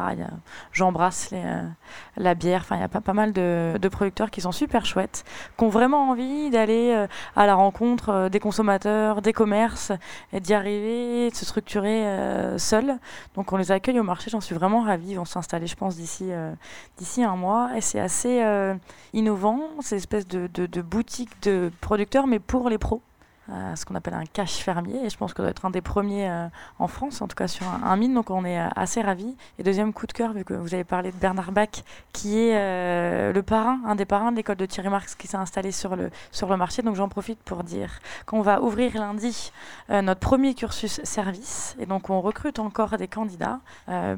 J'embrasse euh, la bière, enfin, il y a pas, pas mal de, producteurs qui sont super chouettes, qui ont vraiment envie d'aller euh, à la rencontre des consommateurs, des commerces, et d'y arriver, de se structurer seuls. Donc on les accueille au marché, j'en suis vraiment ravie. Ils vont s'installer, je pense, d'ici d'ici un mois. Et c'est assez innovant, c'est une espèce de, de, de boutique de producteurs, mais pour les pros. Ce qu'on appelle un cache fermier, et je pense qu'on doit être un des premiers euh, en France, en tout cas sur un, mine, donc on est euh, assez ravis. Et deuxième coup de cœur, vu que vous avez parlé de Bernard Bach, qui est euh, le parrain, un des parrains de l'école de Thierry Marx qui s'est installé sur le, sur le marché, donc j'en profite pour dire qu'on va ouvrir lundi notre premier cursus service, et donc on recrute encore des candidats.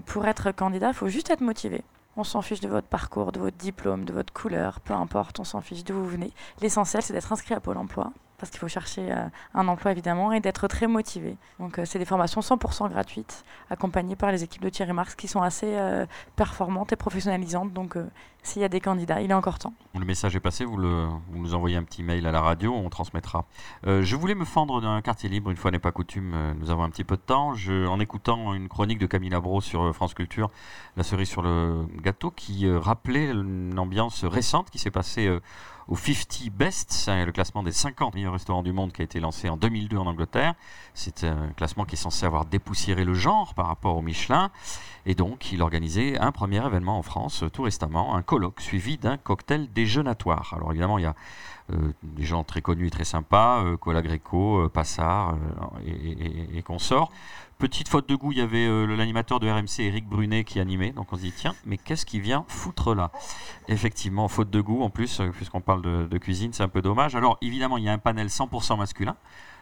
Pour être candidat, il faut juste être motivé. On s'en fiche de votre parcours, de votre diplôme, de votre couleur, peu importe, on s'en fiche d'où vous venez. L'essentiel, c'est d'être inscrit à Pôle emploi, parce qu'il faut chercher euh, un emploi évidemment, et d'être très motivé. Donc, euh, c'est des formations 100% gratuites, accompagnées par les équipes de Thierry Marx qui sont assez euh, performantes et professionnalisantes. Donc, s'il y a des candidats, il est encore temps. Le message est passé, vous, nous envoyez un petit mail à la radio, on transmettra. Je voulais me fendre d'un quartier libre, une fois n'est pas coutume, nous avons un petit peu de temps. En écoutant une chronique de Camille Labro sur France Culture, La cerise sur le gâteau, qui rappelait une ambiance récente qui s'est passée euh, au 50 Best, c'est le classement des 50 meilleurs restaurants du monde qui a été lancé en 2002 en Angleterre. C'est un classement qui est censé avoir dépoussiéré le genre par rapport au Michelin. Et donc, il organisait un premier événement en France euh, tout récemment, un colloque suivi d'un cocktail déjeunatoire. Alors évidemment, il y a euh, des gens très connus et très sympas, euh, Cola Greco, euh, Passard et consorts. Petite faute de goût, il y avait euh, l'animateur de RMC, Eric Brunet, qui animait. Donc on se dit, tiens, mais qu'est-ce qui vient foutre là? Effectivement, faute de goût, en plus, euh, puisqu'on parle de, cuisine, c'est un peu dommage. Alors évidemment, il y a un panel 100% masculin.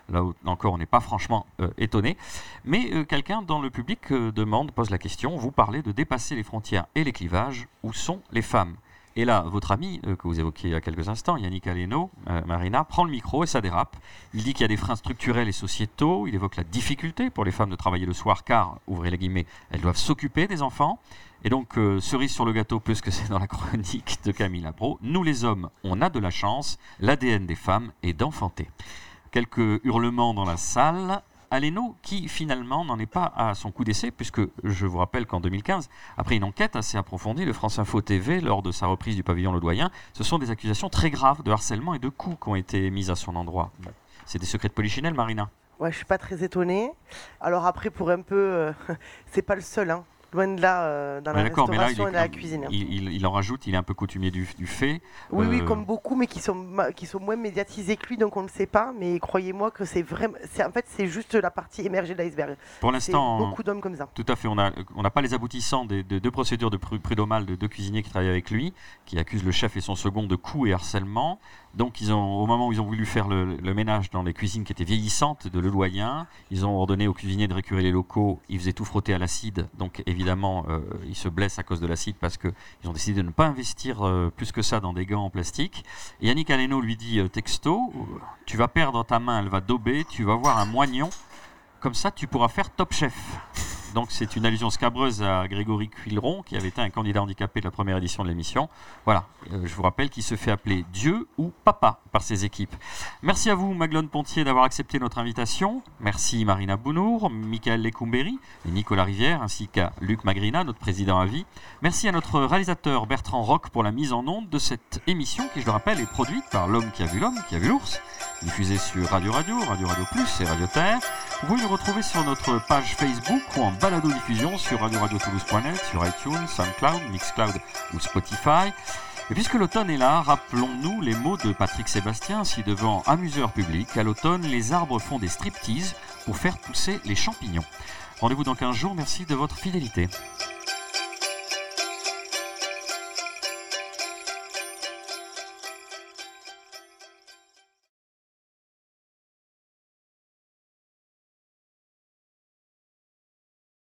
Là où, encore, on n'est pas franchement euh, étonné. Mais quelqu'un dans le public demande, pose la question, vous parlez de dépasser les frontières et les clivages, où sont les femmes? Et là, votre ami, euh, que vous évoquiez il y a quelques instants, Yannick Aleno, euh, Marina, prend le micro et ça dérape. Il dit qu'il y a des freins structurels et sociétaux. Il évoque la difficulté pour les femmes de travailler le soir car, ouvrez les guillemets, elles doivent s'occuper des enfants. Et donc, euh, cerise sur le gâteau, puisque c'est dans la chronique de Camille Labro, nous les hommes, on a de la chance, l'ADN des femmes est d'enfanter. Quelques hurlements dans la salle. Aleno, qui finalement n'en est pas à son coup d'essai, puisque je vous rappelle qu'en 2015, après une enquête assez approfondie de France Info TV lors de sa reprise du pavillon Le Doyen, ce sont des accusations très graves de harcèlement et de coups qui ont été mises à son endroit. C'est des secrets de polichinelle, Marina Ouais, je suis pas très étonnée. Alors après, pour un peu, euh, c'est pas le seul, hein. Loin de là, euh, dans Ouais, la là, restauration est- et dans la cuisine. il- il- il en rajoute, il est un peu coutumier du, du fait. Oui, oui, Euh, comme beaucoup, mais qui sont, qui sont moins médiatisés que lui, donc on ne le sait pas. Mais croyez-moi que c'est vraiment. c'est- En fait, c'est juste la partie émergée de l'iceberg. Pour l'instant, beaucoup d'hommes comme ça. Tout à fait. On n'a on n'a pas les aboutissants des, de deux procédures de pru- prud'homal de deux cuisiniers qui travaillent avec lui, qui accusent le chef et son second de coups et harcèlement. Donc, ils ont, au moment où ils ont voulu faire le, ménage dans les cuisines qui étaient vieillissantes de Leloyen, ils ont ordonné aux cuisiniers de récurer les locaux. Ils faisaient tout frotter à l'acide. Donc, évidemment, euh, ils se blessent à cause de l'acide parce qu'ils ont décidé de ne pas investir euh, plus que ça dans des gants en plastique. Et Yannick Aleno lui dit euh, texto Tu vas perdre ta main, elle va dober, tu vas voir un moignon. Comme ça, tu pourras faire top chef. Donc c'est une allusion scabreuse à Grégory Cuilleron, qui avait été un candidat handicapé de la première édition de l'émission. Voilà, Euh, je vous rappelle qu'il se fait appeler Dieu ou Papa par ses équipes. Merci à vous, Maglone Pontier, d'avoir accepté notre invitation. Merci Marina Bounour, Michael Lecumberi et Nicolas Rivière, ainsi qu'à Luc Magrina, notre président à vie. Merci à notre réalisateur Bertrand Roch pour la mise en onde de cette émission qui, je le rappelle, est produite par l'homme qui a vu l'homme, qui a vu l'ours, diffusée sur Radio Radio, Radio Radio Plus et Radio Terre. Vous pouvez nous retrouver sur notre page Facebook ou en balado-diffusion sur radio-radio-toulouse.net, sur iTunes, SoundCloud, Mixcloud ou Spotify. Et puisque l'automne est là, rappelons-nous les mots de Patrick Sébastien, si devant amuseur public, à l'automne, les arbres font des striptease pour faire pousser les champignons. Rendez-vous dans 15 jours, merci de votre fidélité.